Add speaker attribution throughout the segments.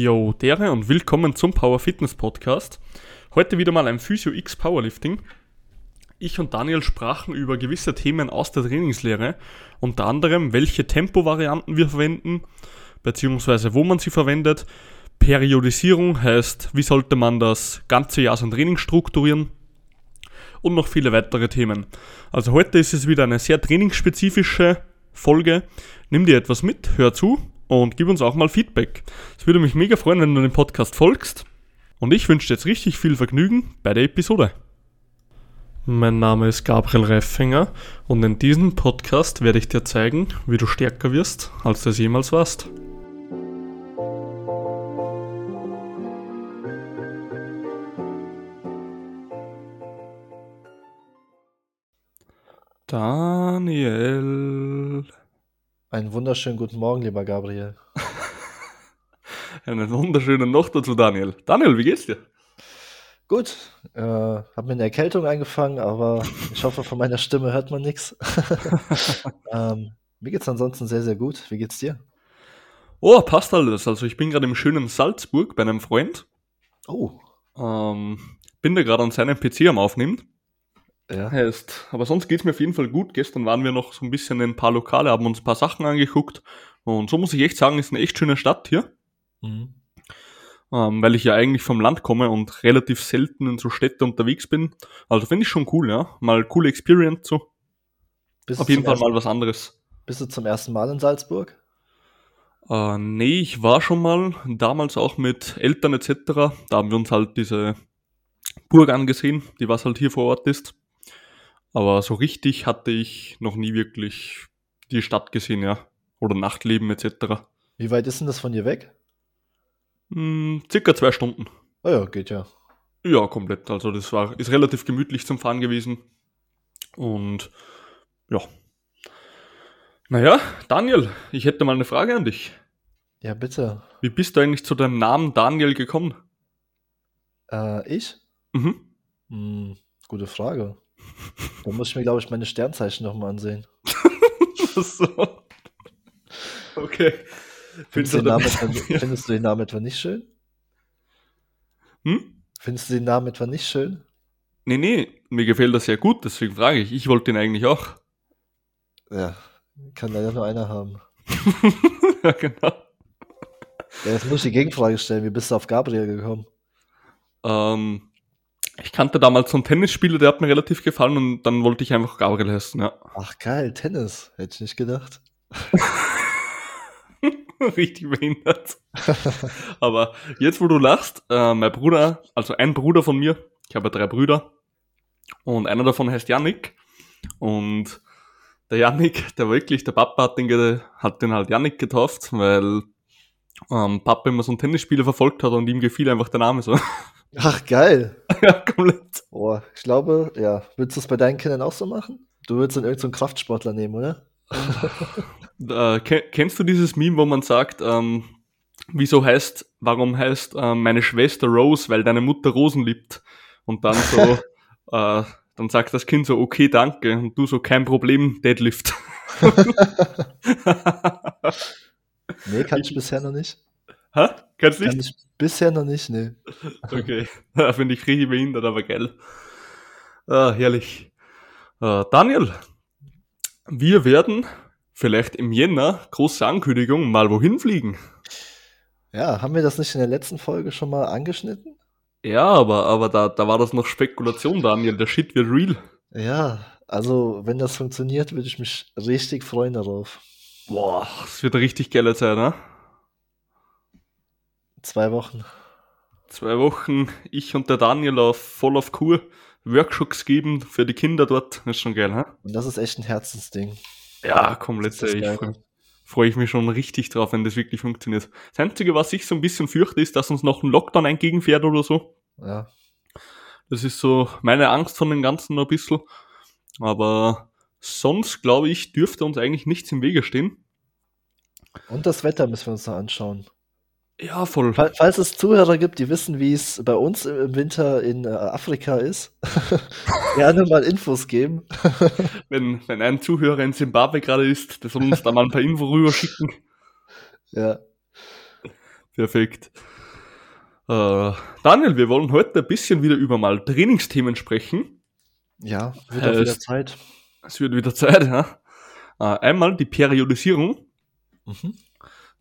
Speaker 1: Yo, dere und willkommen zum Power Fitness Podcast. Heute wieder mal ein Physio X Powerlifting. Ich und Daniel sprachen über gewisse Themen aus der Trainingslehre, unter anderem welche Tempovarianten wir verwenden, beziehungsweise wo man sie verwendet. Periodisierung heißt, wie sollte man das ganze Jahr sein Training strukturieren und noch viele weitere Themen. Also heute ist es wieder eine sehr trainingsspezifische Folge. Nimm dir etwas mit, hör zu und gib uns auch mal Feedback. Es würde mich mega freuen, wenn du dem Podcast folgst. Und ich wünsche dir jetzt richtig viel Vergnügen bei der Episode. Mein Name ist Gabriel Reifinger und in diesem Podcast werde ich dir zeigen, wie du stärker wirst, als du es jemals warst. Daniel.
Speaker 2: Einen wunderschönen guten Morgen, lieber Gabriel.
Speaker 1: Einen wunderschönen Nacht dazu, Daniel. Daniel, wie geht's dir?
Speaker 2: Gut, äh, habe mir eine Erkältung eingefangen, aber ich hoffe, von meiner Stimme hört man nichts. ähm, mir geht's ansonsten sehr, sehr gut. Wie geht's dir?
Speaker 1: Oh, passt alles. Also ich bin gerade im schönen Salzburg bei einem Freund.
Speaker 2: Oh.
Speaker 1: Ähm, bin da gerade an seinem PC am Aufnehmen.
Speaker 2: Ja.
Speaker 1: Heißt, aber sonst geht's mir auf jeden Fall gut. Gestern waren wir noch so ein bisschen in ein paar Lokale, haben uns ein paar Sachen angeguckt. Und so muss ich echt sagen, ist eine echt schöne Stadt hier.
Speaker 2: Mhm.
Speaker 1: Ähm, weil ich ja eigentlich vom Land komme und relativ selten in so Städte unterwegs bin. Also finde ich schon cool, ja. Mal coole Experience so.
Speaker 2: Bist
Speaker 1: Auf jeden Fall mal was anderes.
Speaker 2: Bist du zum ersten Mal in Salzburg?
Speaker 1: Äh, nee, ich war schon mal, damals auch mit Eltern etc. Da haben wir uns halt diese Burg angesehen, die was halt hier vor Ort ist. Aber so richtig hatte ich noch nie wirklich die Stadt gesehen, ja. Oder Nachtleben etc.
Speaker 2: Wie weit ist denn das von dir weg?
Speaker 1: Hm, circa zwei Stunden.
Speaker 2: Oh ja, geht ja.
Speaker 1: Ja, komplett. Also das war, ist relativ gemütlich zum Fahren gewesen. Und ja. Naja, Daniel, ich hätte mal eine Frage an dich.
Speaker 2: Ja, bitte.
Speaker 1: Wie bist du eigentlich zu deinem Namen Daniel gekommen?
Speaker 2: Äh, ich?
Speaker 1: Mhm.
Speaker 2: Hm, gute Frage. Da muss ich mir, glaube ich, meine Sternzeichen nochmal ansehen.
Speaker 1: so. Okay.
Speaker 2: Findest du, den Namen etwa,
Speaker 1: Ja.
Speaker 2: findest du den Namen etwa nicht schön?
Speaker 1: Hm?
Speaker 2: Findest du den Namen etwa nicht schön?
Speaker 1: Nee, nee, mir gefällt das sehr gut, deswegen frage ich. Ich wollte ihn eigentlich auch.
Speaker 2: Ja, kann leider nur einer haben.
Speaker 1: ja, genau.
Speaker 2: Ja, jetzt muss ich die Gegenfrage stellen. Wie bist du auf Gabriel gekommen?
Speaker 1: Ähm, ich kannte damals so einen Tennisspieler, der hat mir relativ gefallen und dann wollte ich einfach Gabriel heißen, ja.
Speaker 2: Ach geil, Tennis. Hätte ich nicht gedacht.
Speaker 1: Richtig behindert. Aber jetzt, wo du lachst, äh, mein Bruder, also ein Bruder von mir, ich habe ja drei Brüder und einer davon heißt Yannick und der Yannick, der wirklich, der Papa hat den, hat den halt Yannick getauft, weil ähm, Papa immer so einen Tennisspieler verfolgt hat und ihm gefiel einfach der Name so.
Speaker 2: Ach geil.
Speaker 1: Ja, komplett.
Speaker 2: Boah, ich glaube, ja. Würdest du es bei deinen Kindern auch so machen? Du würdest dann irgendeinen so einen Kraftsportler nehmen, oder?
Speaker 1: Äh, ke kennst du dieses Meme, wo man sagt, ähm, wieso heißt, warum heißt ähm, meine Schwester Rose, weil deine Mutter Rosen liebt? Und dann so, äh, dann sagt das Kind so, okay, danke. Und du so, kein Problem, Deadlift.
Speaker 2: Nee, kann ich bisher noch nicht.
Speaker 1: Hä? Kannst
Speaker 2: Kann
Speaker 1: nicht?
Speaker 2: ich bisher noch nicht, nee.
Speaker 1: Okay. Finde ich richtig behindert, aber geil. Ah, herrlich. Äh, Daniel, wir werden vielleicht im Jänner, große Ankündigung, mal wohin fliegen.
Speaker 2: Ja, haben wir das nicht in der letzten Folge schon mal angeschnitten?
Speaker 1: Ja, aber, aber da, da war das noch Spekulation, Daniel. Der Shit wird real.
Speaker 2: Ja, also wenn das funktioniert, würde ich mich richtig freuen darauf.
Speaker 1: Boah, das wird eine richtig geile Zeit, ne?
Speaker 2: Zwei Wochen.
Speaker 1: Zwei Wochen, ich und der Daniel auf voll auf Kur, Workshops geben für die Kinder dort. Das ist schon geil, ne?
Speaker 2: Und das ist echt ein Herzensding.
Speaker 1: Ja, komplett.
Speaker 2: Das ist
Speaker 1: Ich
Speaker 2: geil.
Speaker 1: freue freu ich mich schon richtig drauf, wenn das wirklich funktioniert. Das Einzige, was ich so ein bisschen fürchte, ist, dass uns noch ein Lockdown entgegenfährt oder so.
Speaker 2: Ja.
Speaker 1: Das ist so meine Angst von dem Ganzen noch ein bisschen. Aber sonst, glaube ich, dürfte uns eigentlich nichts im Wege stehen.
Speaker 2: Und das Wetter müssen wir uns noch anschauen.
Speaker 1: Ja, voll.
Speaker 2: Fall- Falls es Zuhörer gibt, die wissen, wie es bei uns im Winter in äh, Afrika ist, gerne mal Infos geben.
Speaker 1: Wenn, wenn ein Zuhörer in Zimbabwe gerade ist, der soll uns da mal ein paar Info rüber schicken.
Speaker 2: Ja.
Speaker 1: Perfekt. Äh, Daniel, wir wollen heute ein bisschen wieder über mal Trainingsthemen sprechen.
Speaker 2: Ja, wird auch wieder Zeit.
Speaker 1: Es wird wieder Zeit, ja. Äh, einmal die Periodisierung,
Speaker 2: Mhm.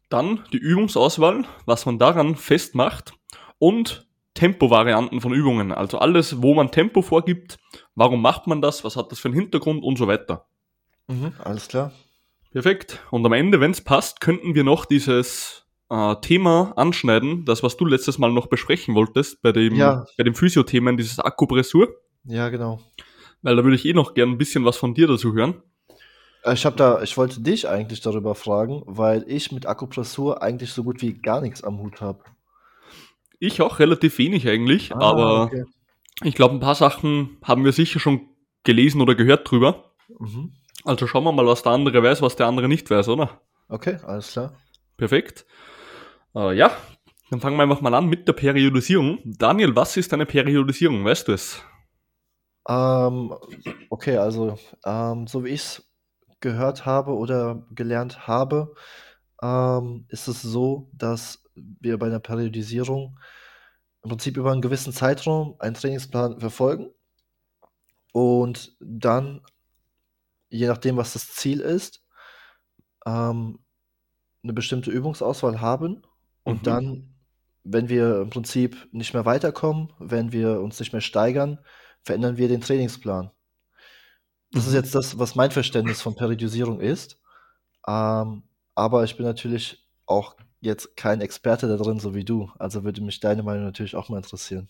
Speaker 1: Dann die Übungsauswahl, was man daran festmacht und Tempovarianten von Übungen. Also alles, wo man Tempo vorgibt, warum macht man das, was hat das für einen Hintergrund und so weiter.
Speaker 2: Mhm. Alles klar.
Speaker 1: Perfekt. Und am Ende, wenn es passt, könnten wir noch dieses äh, Thema anschneiden, das, was du letztes Mal noch besprechen wolltest, bei dem,
Speaker 2: Ja.
Speaker 1: bei dem Physiothemen, dieses Akupressur,
Speaker 2: Ja, genau.
Speaker 1: weil da würde ich eh noch gern ein bisschen was von dir dazu hören.
Speaker 2: Äh, Ich habe da, ich wollte dich eigentlich darüber fragen, weil ich mit Akupressur eigentlich so gut wie gar nichts am Hut habe.
Speaker 1: Ich auch relativ wenig eigentlich, aber
Speaker 2: Ah, okay.
Speaker 1: ich glaube, ein paar Sachen haben wir sicher schon gelesen oder gehört drüber.
Speaker 2: Mhm.
Speaker 1: Also schauen wir mal, was der andere weiß, was der andere nicht weiß, oder?
Speaker 2: Okay, alles klar.
Speaker 1: Perfekt. Äh, ja, dann fangen wir einfach mal an mit der Periodisierung. Daniel, was ist eine Periodisierung? Weißt du es?
Speaker 2: Ähm, okay, also ähm, so wie ich es gehört habe oder gelernt habe, ähm, ist es so, dass wir bei einer Periodisierung im Prinzip über einen gewissen Zeitraum einen Trainingsplan verfolgen und dann, je nachdem, was das Ziel ist, ähm, eine bestimmte Übungsauswahl haben und
Speaker 1: Mhm.
Speaker 2: dann, wenn wir im Prinzip nicht mehr weiterkommen, wenn wir uns nicht mehr steigern, verändern wir den Trainingsplan. Das ist
Speaker 1: Mhm.
Speaker 2: jetzt das, was mein Verständnis von Periodisierung ist. Ähm, aber ich bin natürlich auch jetzt kein Experte da drin, so wie du. Also würde mich deine Meinung natürlich auch mal interessieren.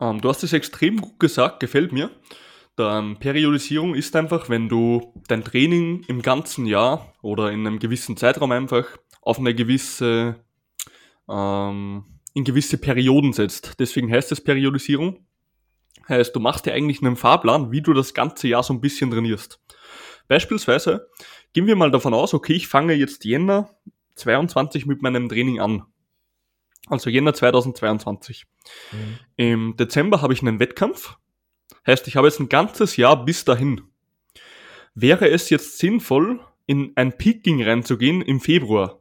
Speaker 1: Ähm, du hast es extrem gut gesagt, gefällt mir. Dann Periodisierung ist einfach, wenn du dein Training im ganzen Jahr oder in einem gewissen Zeitraum einfach auf eine gewisse, ähm, in gewisse Perioden setzt. Deswegen heißt es Periodisierung. Heißt, du machst dir eigentlich einen Fahrplan, wie du das ganze Jahr so ein bisschen trainierst. Beispielsweise gehen wir mal davon aus, okay, ich fange jetzt Jänner 22 mit meinem Training an. Also Jänner 2022.
Speaker 2: Mhm.
Speaker 1: Im Dezember habe ich einen Wettkampf. Heißt, ich habe jetzt ein ganzes Jahr bis dahin. Wäre es jetzt sinnvoll, in ein Peaking reinzugehen im Februar?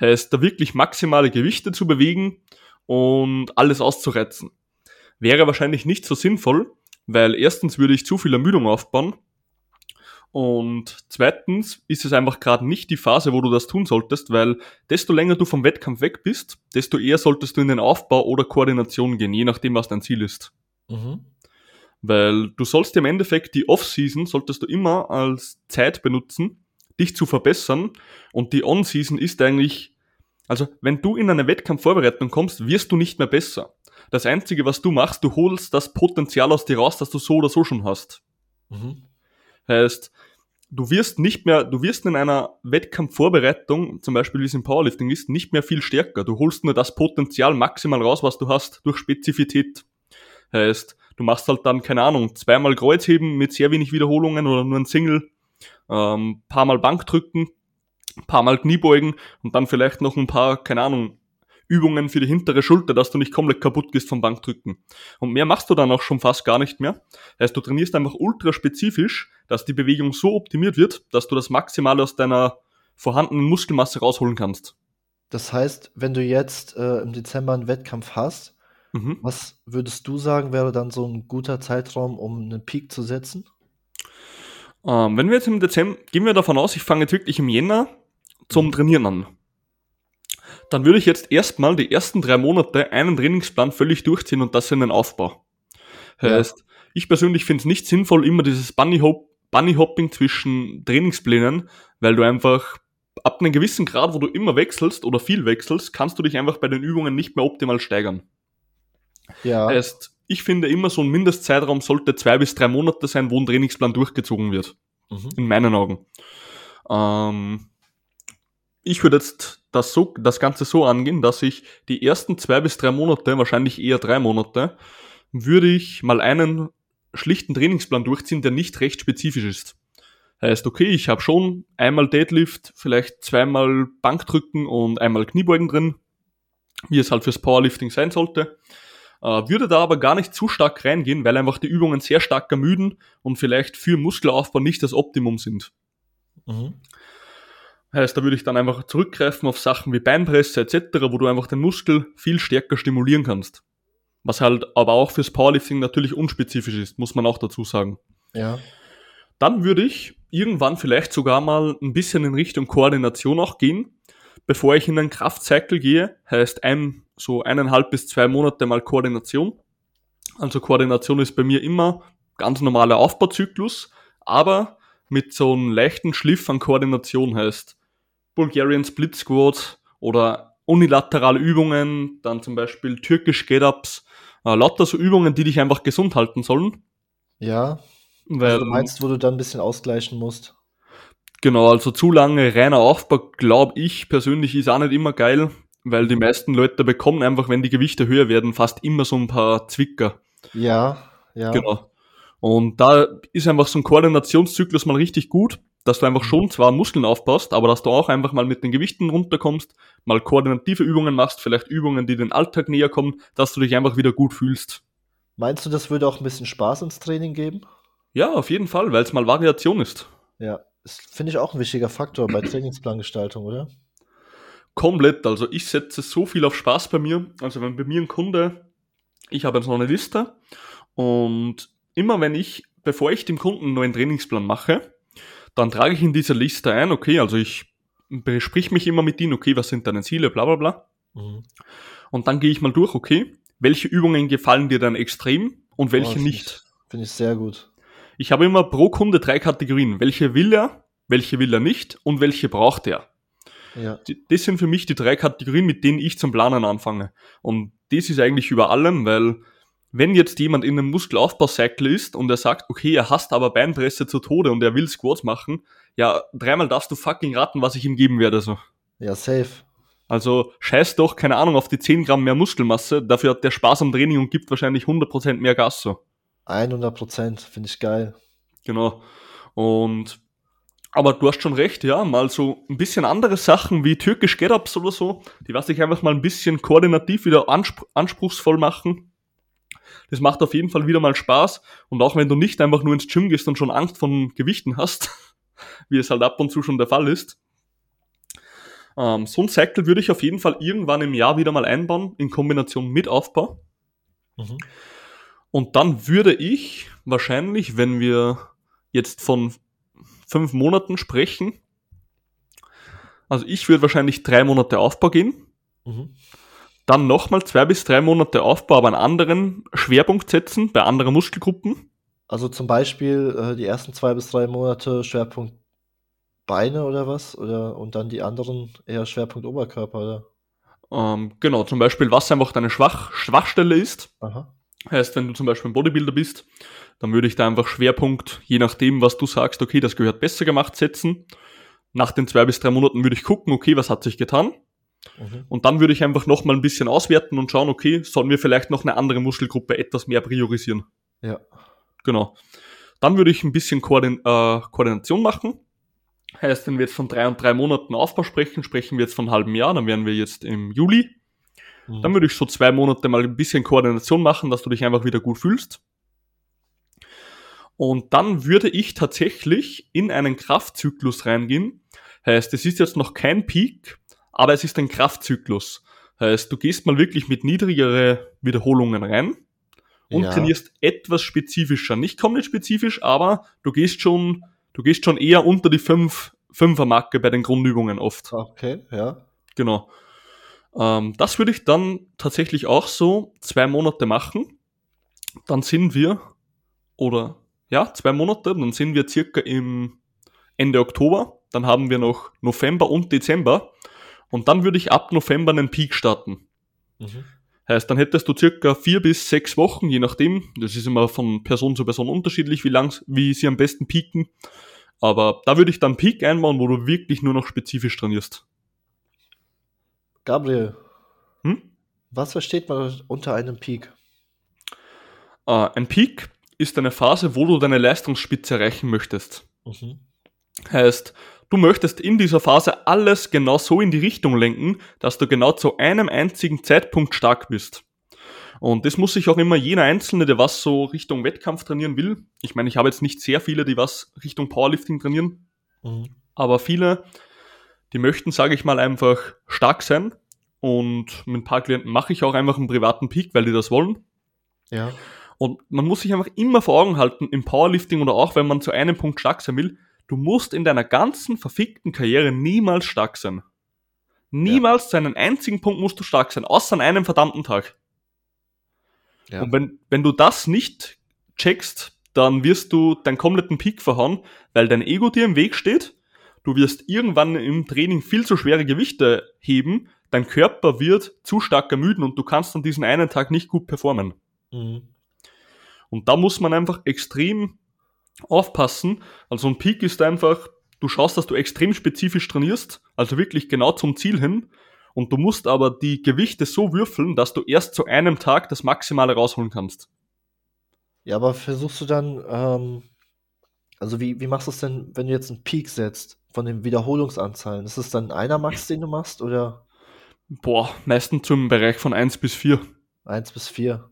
Speaker 1: Heißt, da wirklich maximale Gewichte zu bewegen und alles auszureizen. Wäre wahrscheinlich nicht so sinnvoll, weil erstens würde ich zu viel Ermüdung aufbauen und zweitens ist es einfach gerade nicht die Phase, wo du das tun solltest, weil desto länger du vom Wettkampf weg bist, desto eher solltest du in den Aufbau oder Koordination gehen, je nachdem, was dein Ziel ist.
Speaker 2: Mhm.
Speaker 1: Weil du sollst im Endeffekt die Off-Season solltest du immer als Zeit benutzen, dich zu verbessern und die On-Season ist eigentlich, also wenn du in eine Wettkampfvorbereitung kommst, wirst du nicht mehr besser. Das Einzige, was du machst, du holst das Potenzial aus dir raus, das du so oder so schon hast.
Speaker 2: Mhm.
Speaker 1: Heißt, du wirst nicht mehr, du wirst in einer Wettkampfvorbereitung, zum Beispiel wie es im Powerlifting ist, nicht mehr viel stärker. Du holst nur das Potenzial maximal raus, was du hast, durch Spezifität. Heißt, du machst halt dann, keine Ahnung, zweimal Kreuzheben mit sehr wenig Wiederholungen oder nur ein Single, ähm, paar Mal Bankdrücken, paar Mal Kniebeugen und dann vielleicht noch ein paar, keine Ahnung, Übungen für die hintere Schulter, dass du nicht komplett kaputt gehst vom Bankdrücken. Und mehr machst du dann auch schon fast gar nicht mehr. Heißt, du trainierst einfach ultra spezifisch, dass die Bewegung so optimiert wird, dass du das Maximale aus deiner vorhandenen Muskelmasse rausholen kannst.
Speaker 2: Das heißt, wenn du jetzt äh, im Dezember einen Wettkampf hast,
Speaker 1: Mhm.
Speaker 2: was würdest du sagen, wäre dann so ein guter Zeitraum, um einen Peak zu setzen?
Speaker 1: Ähm, wenn wir jetzt im Dezember, gehen wir davon aus, ich fange jetzt wirklich im Jänner zum Trainieren an. Dann würde ich jetzt erstmal die ersten drei Monate einen Trainingsplan völlig durchziehen und das in den Aufbau.
Speaker 2: Ja.
Speaker 1: Heißt, ich persönlich finde es nicht sinnvoll, immer dieses Bunny, Hop Bunny Hopping zwischen Trainingsplänen, weil du einfach ab einem gewissen Grad, wo du immer wechselst oder viel wechselst, kannst du dich einfach bei den Übungen nicht mehr optimal steigern.
Speaker 2: Ja.
Speaker 1: Heißt, ich finde immer so ein Mindestzeitraum sollte zwei bis drei Monate sein, wo ein Trainingsplan durchgezogen wird.
Speaker 2: Mhm.
Speaker 1: In meinen Augen. Ähm, ich würde jetzt das, so, das Ganze so angehen, dass ich die ersten zwei bis drei Monate, wahrscheinlich eher drei Monate, würde ich mal einen schlichten Trainingsplan durchziehen, der nicht recht spezifisch ist. Heißt, okay, ich habe schon einmal Deadlift, vielleicht zweimal Bankdrücken und einmal Kniebeugen drin, wie es halt fürs Powerlifting sein sollte. Äh, würde da aber gar nicht zu stark reingehen, weil einfach die Übungen sehr stark ermüden und vielleicht für Muskelaufbau nicht das Optimum sind.
Speaker 2: Mhm.
Speaker 1: Heißt, da würde ich dann einfach zurückgreifen auf Sachen wie Beinpresse etc., wo du einfach den Muskel viel stärker stimulieren kannst. Was halt aber auch fürs Powerlifting natürlich unspezifisch ist, muss man auch dazu sagen.
Speaker 2: Ja.
Speaker 1: Dann würde ich irgendwann vielleicht sogar mal ein bisschen in Richtung Koordination auch gehen, bevor ich in einen Kraftcycle gehe. Heißt ein, so eineinhalb bis zwei Monate mal Koordination. Also Koordination ist bei mir immer ganz normaler Aufbauzyklus, aber mit so einem leichten Schliff an Koordination heißt Bulgarian Split Squat oder unilaterale Übungen, dann zum Beispiel türkisch Get-Ups, äh, lauter so Übungen, die dich einfach gesund halten sollen.
Speaker 2: Ja.
Speaker 1: Weil,
Speaker 2: Also du meinst, wo du dann ein bisschen ausgleichen musst.
Speaker 1: Genau, also zu lange reiner Aufbau, glaube ich persönlich, ist auch nicht immer geil, weil die meisten Leute bekommen einfach, wenn die Gewichte höher werden, fast immer so ein paar Zwicker.
Speaker 2: Ja, ja.
Speaker 1: Genau. Und da ist einfach so ein Koordinationszyklus mal richtig gut, dass du einfach schon zwar Muskeln aufbaust, aber dass du auch einfach mal mit den Gewichten runterkommst, mal koordinative Übungen machst, vielleicht Übungen, die den Alltag näher kommen, dass du dich einfach wieder gut fühlst.
Speaker 2: Meinst du, das würde auch ein bisschen Spaß ins Training geben?
Speaker 1: Ja, auf jeden Fall, weil es mal Variation ist.
Speaker 2: Ja. Das finde ich auch ein wichtiger Faktor bei Trainingsplangestaltung, oder?
Speaker 1: Komplett. Also ich setze so viel auf Spaß bei mir. Also wenn bei mir ein Kunde, ich habe jetzt noch eine Liste und immer wenn ich, bevor ich dem Kunden einen neuen Trainingsplan mache, dann trage ich in dieser Liste ein, okay, also ich besprich mich immer mit ihnen, okay, was sind deine Ziele, bla bla bla.
Speaker 2: Mhm.
Speaker 1: Und dann gehe ich mal durch, okay, welche Übungen gefallen dir dann extrem und welche
Speaker 2: Oh,
Speaker 1: nicht.
Speaker 2: Ich, finde ich sehr gut.
Speaker 1: Ich habe immer pro Kunde drei Kategorien. Welche will er, welche will er nicht und welche braucht er.
Speaker 2: Ja.
Speaker 1: Das sind für mich die drei Kategorien, mit denen ich zum Planen anfange. Und das ist eigentlich über allem, weil wenn jetzt jemand in einem Muskelaufbaucycle ist und er sagt, okay, er hasst aber Beinpresse zu Tode und er will Squats machen, ja, dreimal darfst du fucking raten, was ich ihm geben werde. So.
Speaker 2: Ja, safe.
Speaker 1: Also scheiß doch, keine Ahnung, auf die 10 Gramm mehr Muskelmasse, dafür hat der Spaß am Training und gibt wahrscheinlich 100% mehr Gas. So.
Speaker 2: 100 Prozent. Finde ich geil.
Speaker 1: Genau. Und aber du hast schon recht, ja, mal so ein bisschen andere Sachen wie türkisch Get-Ups oder so, die was ich einfach mal ein bisschen koordinativ wieder anspr anspruchsvoll machen. Das macht auf jeden Fall wieder mal Spaß. Und auch wenn du nicht einfach nur ins Gym gehst und schon Angst von Gewichten hast, wie es halt ab und zu schon der Fall ist. Ähm, so ein Cycle würde ich auf jeden Fall irgendwann im Jahr wieder mal einbauen, in Kombination mit Aufbau.
Speaker 2: Mhm.
Speaker 1: Und dann würde ich wahrscheinlich, wenn wir jetzt von fünf Monaten sprechen, also ich würde wahrscheinlich drei Monate Aufbau gehen,
Speaker 2: Mhm.
Speaker 1: Dann nochmal zwei bis drei Monate Aufbau, aber einen anderen Schwerpunkt setzen bei anderen Muskelgruppen.
Speaker 2: Also zum Beispiel äh, die ersten zwei bis drei Monate Schwerpunkt Beine oder was? Oder und dann die anderen eher Schwerpunkt Oberkörper, oder?
Speaker 1: Ähm, genau, zum Beispiel, was einfach deine Schwach Schwachstelle ist.
Speaker 2: Aha.
Speaker 1: Heißt, wenn du zum Beispiel ein Bodybuilder bist, dann würde ich da einfach Schwerpunkt, je nachdem, was du sagst, okay, das gehört besser gemacht, setzen. Nach den zwei bis drei Monaten würde ich gucken, okay, was hat sich getan?
Speaker 2: Mhm.
Speaker 1: Und dann würde ich einfach noch mal ein bisschen auswerten und schauen, okay, sollen wir vielleicht noch eine andere Muskelgruppe etwas mehr priorisieren?
Speaker 2: Ja.
Speaker 1: Genau. Dann würde ich ein bisschen Koordin äh, Koordination machen. Heißt, wenn wir jetzt von drei und drei Monaten Aufbau sprechen, sprechen wir jetzt von einem halben Jahr, dann wären wir jetzt im Juli.
Speaker 2: Mhm.
Speaker 1: Dann würde ich so zwei Monate mal ein bisschen Koordination machen, dass du dich einfach wieder gut fühlst. Und dann würde ich tatsächlich in einen Kraftzyklus reingehen. Heißt, es ist jetzt noch kein Peak, aber es ist ein Kraftzyklus. Heißt, du gehst mal wirklich mit niedrigere Wiederholungen rein und
Speaker 2: Ja.
Speaker 1: trainierst etwas spezifischer. Nicht komplett spezifisch, aber du gehst schon, du gehst schon eher unter die 5 5er Marke bei den Grundübungen oft.
Speaker 2: Okay, ja.
Speaker 1: Genau. Ähm, das würde ich dann tatsächlich auch so zwei Monate machen. Dann sind wir, oder ja, zwei Monate, dann sind wir circa im Ende Oktober. Dann haben wir noch November und Dezember. Und dann würde ich ab November einen Peak starten.
Speaker 2: Mhm.
Speaker 1: Heißt, dann hättest du circa vier bis sechs Wochen, je nachdem. Das ist immer von Person zu Person unterschiedlich, wie lang, wie sie am besten pieken. Aber da würde ich dann Peak einbauen, wo du wirklich nur noch spezifisch trainierst.
Speaker 2: Gabriel,
Speaker 1: Hm?
Speaker 2: was versteht man unter einem Peak?
Speaker 1: Äh, ein Peak ist eine Phase, wo du deine Leistungsspitze erreichen möchtest.
Speaker 2: Mhm.
Speaker 1: Heißt, du möchtest in dieser Phase alles genau so in die Richtung lenken, dass du genau zu einem einzigen Zeitpunkt stark bist. Und das muss sich auch immer jener Einzelne, der was so Richtung Wettkampf trainieren will. Ich meine, ich habe jetzt nicht sehr viele, die was Richtung Powerlifting trainieren,
Speaker 2: Mhm.
Speaker 1: aber viele, die möchten, sage ich mal, einfach stark sein. Und mit ein paar Klienten mache ich auch einfach einen privaten Peak, weil die das wollen.
Speaker 2: Ja.
Speaker 1: Und man muss sich einfach immer vor Augen halten, im Powerlifting oder auch wenn man zu einem Punkt stark sein will, du musst in deiner ganzen verfickten Karriere niemals stark sein. Niemals zu einem einzigen Punkt musst du stark sein, außer an einem verdammten Tag.
Speaker 2: Ja.
Speaker 1: Und wenn, wenn du das nicht checkst, dann wirst du deinen kompletten Peak verhauen, weil dein Ego dir im Weg steht. Du wirst irgendwann im Training viel zu schwere Gewichte heben. Dein Körper wird zu stark ermüden und du kannst an diesem einen Tag nicht gut performen.
Speaker 2: Mhm.
Speaker 1: Und da muss man einfach extrem aufpassen. Also ein Peak ist einfach, du schaust, dass du extrem spezifisch trainierst, also wirklich genau zum Ziel hin. Und du musst aber die Gewichte so würfeln, dass du erst zu einem Tag das Maximale rausholen kannst.
Speaker 2: Ja, aber versuchst du dann, ähm, also wie, wie machst du es denn, wenn du jetzt einen Peak setzt von den Wiederholungsanzahlen? Ist es dann einer Max, den du machst oder
Speaker 1: Boah, meistens zum Bereich von 1 bis 4.
Speaker 2: 1 bis 4?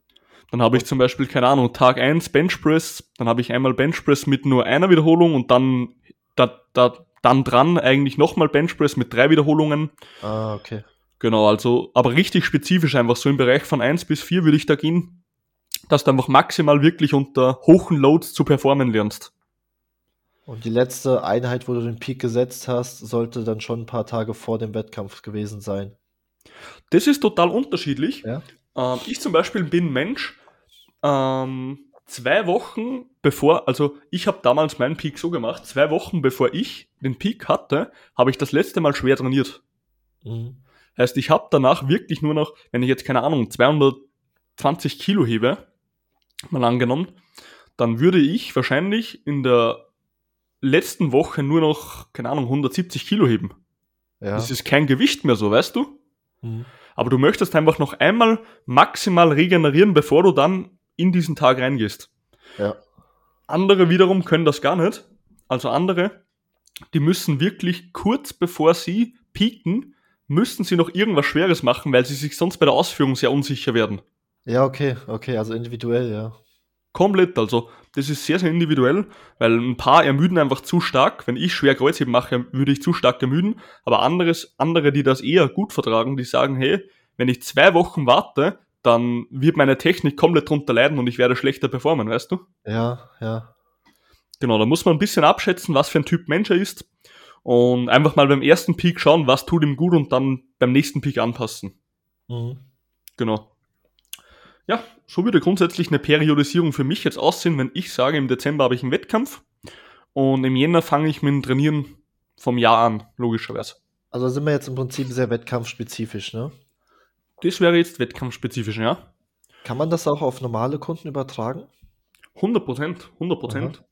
Speaker 1: Dann habe ich zum Beispiel, keine Ahnung, Tag 1 Benchpress, dann habe ich einmal Benchpress mit nur einer Wiederholung und dann, da, da, dann dran eigentlich nochmal Benchpress mit drei Wiederholungen.
Speaker 2: Ah, okay.
Speaker 1: Genau, also, aber richtig spezifisch einfach so im Bereich von 1 bis 4 würde ich da gehen, dass du einfach maximal wirklich unter hohen Loads zu performen lernst.
Speaker 2: Und die letzte Einheit, wo du den Peak gesetzt hast, sollte dann schon ein paar Tage vor dem Wettkampf gewesen sein.
Speaker 1: Das ist total unterschiedlich.
Speaker 2: Ja.
Speaker 1: Ähm, ich zum Beispiel bin Mensch, ähm, zwei Wochen bevor, also ich habe damals meinen Peak so gemacht, zwei Wochen bevor ich den Peak hatte, habe ich das letzte Mal schwer trainiert.
Speaker 2: Mhm.
Speaker 1: Heißt, ich habe danach wirklich nur noch, wenn ich jetzt keine Ahnung, 220 Kilo hebe, mal angenommen, dann würde ich wahrscheinlich in der letzten Woche nur noch, keine Ahnung, 170 Kilo heben.
Speaker 2: Ja.
Speaker 1: Das ist kein Gewicht mehr so, weißt du?
Speaker 2: Mhm.
Speaker 1: Aber du möchtest einfach noch einmal maximal regenerieren, bevor du dann in diesen Tag reingehst.
Speaker 2: Ja.
Speaker 1: Andere wiederum können das gar nicht. Also andere, die müssen wirklich kurz bevor sie pieken, müssen sie noch irgendwas Schweres machen, weil sie sich sonst bei der Ausführung sehr unsicher werden.
Speaker 2: Ja, okay, okay, also individuell, ja.
Speaker 1: Komplett, also das ist sehr, sehr individuell, weil ein paar ermüden einfach zu stark. Wenn ich schwer Kreuzheben mache, würde ich zu stark ermüden. Aber anderes, andere, die das eher gut vertragen, die sagen, hey, wenn ich zwei Wochen warte, dann wird meine Technik komplett drunter leiden und ich werde schlechter performen, weißt du?
Speaker 2: Ja, ja.
Speaker 1: Genau, da muss man ein bisschen abschätzen, was für ein Typ Mensch er ist und einfach mal beim ersten Peak schauen, was tut ihm gut und dann beim nächsten Peak anpassen.
Speaker 2: Mhm.
Speaker 1: Genau. Ja, so würde grundsätzlich eine Periodisierung für mich jetzt aussehen, wenn ich sage, im Dezember habe ich einen Wettkampf und im Jänner fange ich mit dem Trainieren vom Jahr an, logischerweise.
Speaker 2: Also sind wir jetzt im Prinzip sehr wettkampfspezifisch, ne?
Speaker 1: Das wäre jetzt wettkampfspezifisch, ja.
Speaker 2: Kann man das auch auf normale Kunden übertragen?
Speaker 1: 100 Prozent, 100 Prozent.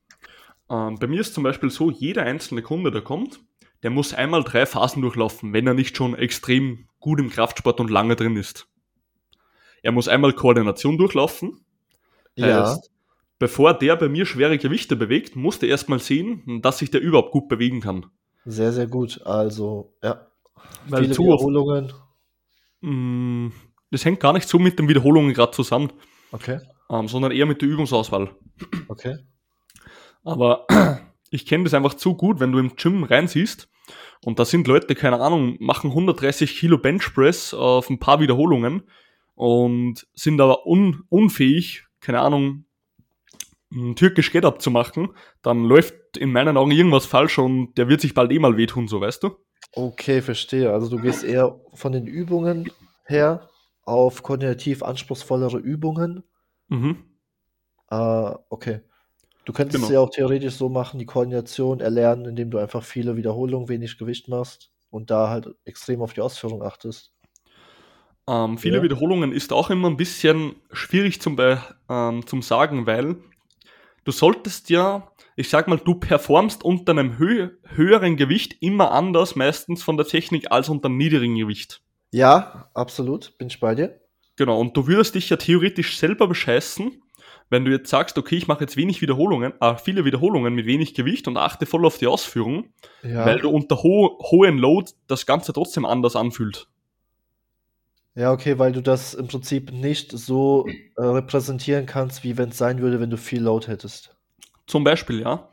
Speaker 1: Ähm, bei mir ist zum Beispiel so, jeder einzelne Kunde, der kommt, der muss einmal drei Phasen durchlaufen, wenn er nicht schon extrem gut im Kraftsport und lange drin ist. Er muss einmal Koordination durchlaufen.
Speaker 2: Ja.
Speaker 1: Heißt, bevor der bei mir schwere Gewichte bewegt, muss der erstmal sehen, dass sich der überhaupt gut bewegen kann.
Speaker 2: Sehr, sehr gut. Also, ja.
Speaker 1: Weil
Speaker 2: Viele Wiederholungen.
Speaker 1: Mm, Das hängt gar nicht so mit den Wiederholungen gerade zusammen,
Speaker 2: Okay,
Speaker 1: ähm, sondern eher mit der Übungsauswahl.
Speaker 2: okay.
Speaker 1: Aber ich kenne das einfach zu gut, wenn du im Gym reinsiehst und da sind Leute, keine Ahnung, machen 130 Kilo Benchpress auf ein paar Wiederholungen und sind aber un unfähig, keine Ahnung, ein türkisch Get-Up zu machen, dann läuft in meinen Augen irgendwas falsch und der wird sich bald eh mal wehtun, so weißt du?
Speaker 2: Okay, verstehe. Also du gehst eher von den Übungen her auf koordinativ anspruchsvollere Übungen.
Speaker 1: Mhm.
Speaker 2: Äh, okay. Du könntest es
Speaker 1: Genau.
Speaker 2: ja auch theoretisch so machen, die Koordination erlernen, indem du einfach viele Wiederholungen, wenig Gewicht machst und da halt extrem auf die Ausführung achtest.
Speaker 1: Ähm, viele
Speaker 2: Ja.
Speaker 1: Wiederholungen ist auch immer ein bisschen schwierig zum, Be ähm, zum Sagen, weil du solltest ja, ich sag mal, du performst unter einem hö höheren Gewicht immer anders, meistens von der Technik, als unter einem niedrigen Gewicht.
Speaker 2: Ja, absolut, bin ich bei dir.
Speaker 1: Genau, und du würdest dich ja theoretisch selber bescheißen, wenn du jetzt sagst, okay, ich mache jetzt wenig Wiederholungen, äh, viele Wiederholungen mit wenig Gewicht und achte voll auf die Ausführung,
Speaker 2: Ja.
Speaker 1: weil du unter ho hohen Load das Ganze trotzdem anders anfühlt.
Speaker 2: Ja, okay, weil du das im Prinzip nicht so äh, repräsentieren kannst, wie wenn es sein würde, wenn du viel Load hättest.
Speaker 1: Zum Beispiel, ja.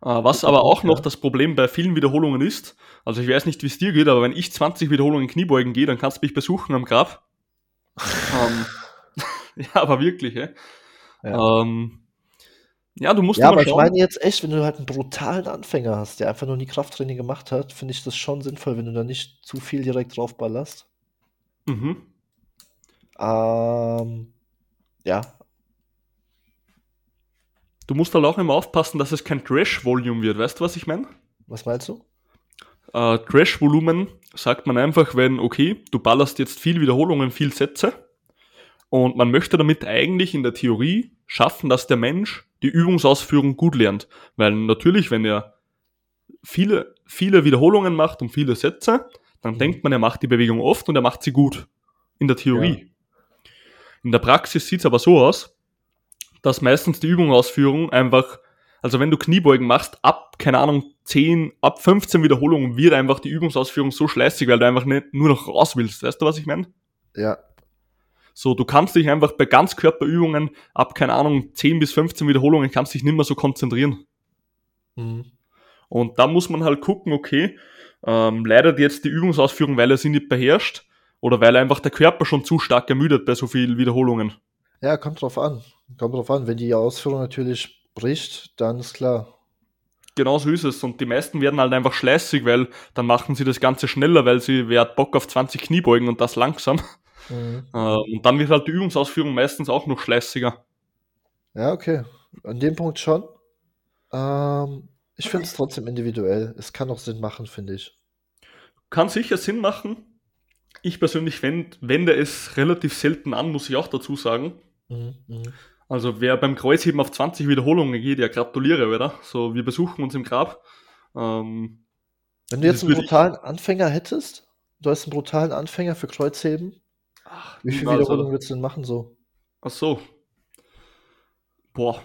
Speaker 1: was aber auch noch das Problem bei vielen Wiederholungen ist, also ich weiß nicht, wie es dir geht, aber wenn ich 20 Wiederholungen Kniebeugen gehe, dann kannst du mich besuchen am Grab. ähm, ja, aber wirklich, ey. Ja. Ähm, ja, du musst
Speaker 2: Ja, aber ich meine jetzt echt, wenn du halt einen brutalen Anfänger hast, der einfach noch nie Krafttraining gemacht hat, finde ich das schon sinnvoll, wenn du da nicht zu viel direkt draufballerst. Mhm. Ähm, ja.
Speaker 1: Du musst halt auch immer aufpassen, dass es kein Trash-Volume wird. Weißt du, was ich meine?
Speaker 2: Was meinst du?
Speaker 1: Äh, Trash-Volumen sagt man einfach, wenn, okay, du ballerst jetzt viel Wiederholungen, viel Sätze und man möchte damit eigentlich in der Theorie schaffen, dass der Mensch die Übungsausführung gut lernt. Weil natürlich, wenn er viele, viele Wiederholungen macht und viele Sätze, dann mhm. denkt man, er macht die Bewegung oft und er macht sie gut. In der Theorie. Ja. In der Praxis sieht es aber so aus, dass meistens die Übungsausführung einfach, also wenn du Kniebeugen machst, ab, keine Ahnung, 10, ab 15 Wiederholungen wird einfach die Übungsausführung so schleißig, weil du einfach nicht nur noch raus willst. Weißt du, was ich meine?
Speaker 2: Ja,
Speaker 1: so, du kannst dich einfach bei Ganzkörperübungen ab, keine Ahnung, 10 bis 15 Wiederholungen kannst dich nicht mehr so konzentrieren. Mhm. Und da muss man halt gucken, okay, ähm, leidet jetzt die Übungsausführung, weil er sie nicht beherrscht oder weil einfach der Körper schon zu stark ermüdet bei so vielen Wiederholungen.
Speaker 2: Ja, kommt drauf an. Kommt drauf an. Wenn die Ausführung natürlich bricht, dann ist klar.
Speaker 1: Genau so ist es. Und die meisten werden halt einfach schleißig, weil dann machen sie das Ganze schneller, weil sie, wer hat Bock auf 20 Kniebeugen und das langsam. Mhm. Äh, und dann wird halt die Übungsausführung meistens auch noch schleißiger.
Speaker 2: Ja, okay. An dem Punkt schon. Ähm, ich finde es trotzdem individuell. Es kann auch Sinn machen, finde ich.
Speaker 1: Kann sicher Sinn machen. Ich persönlich wende, wende es relativ selten an, muss ich auch dazu sagen. Mhm, mh. Also wer beim Kreuzheben auf 20 Wiederholungen geht, ja gratuliere, oder? So, wir besuchen uns im Grab. Ähm,
Speaker 2: Wenn du jetzt einen brutalen Anfänger hättest, du hast einen brutalen Anfänger für Kreuzheben, Ach, Wie viele Wiederholungen willst du denn machen so?
Speaker 1: Ach so. Boah.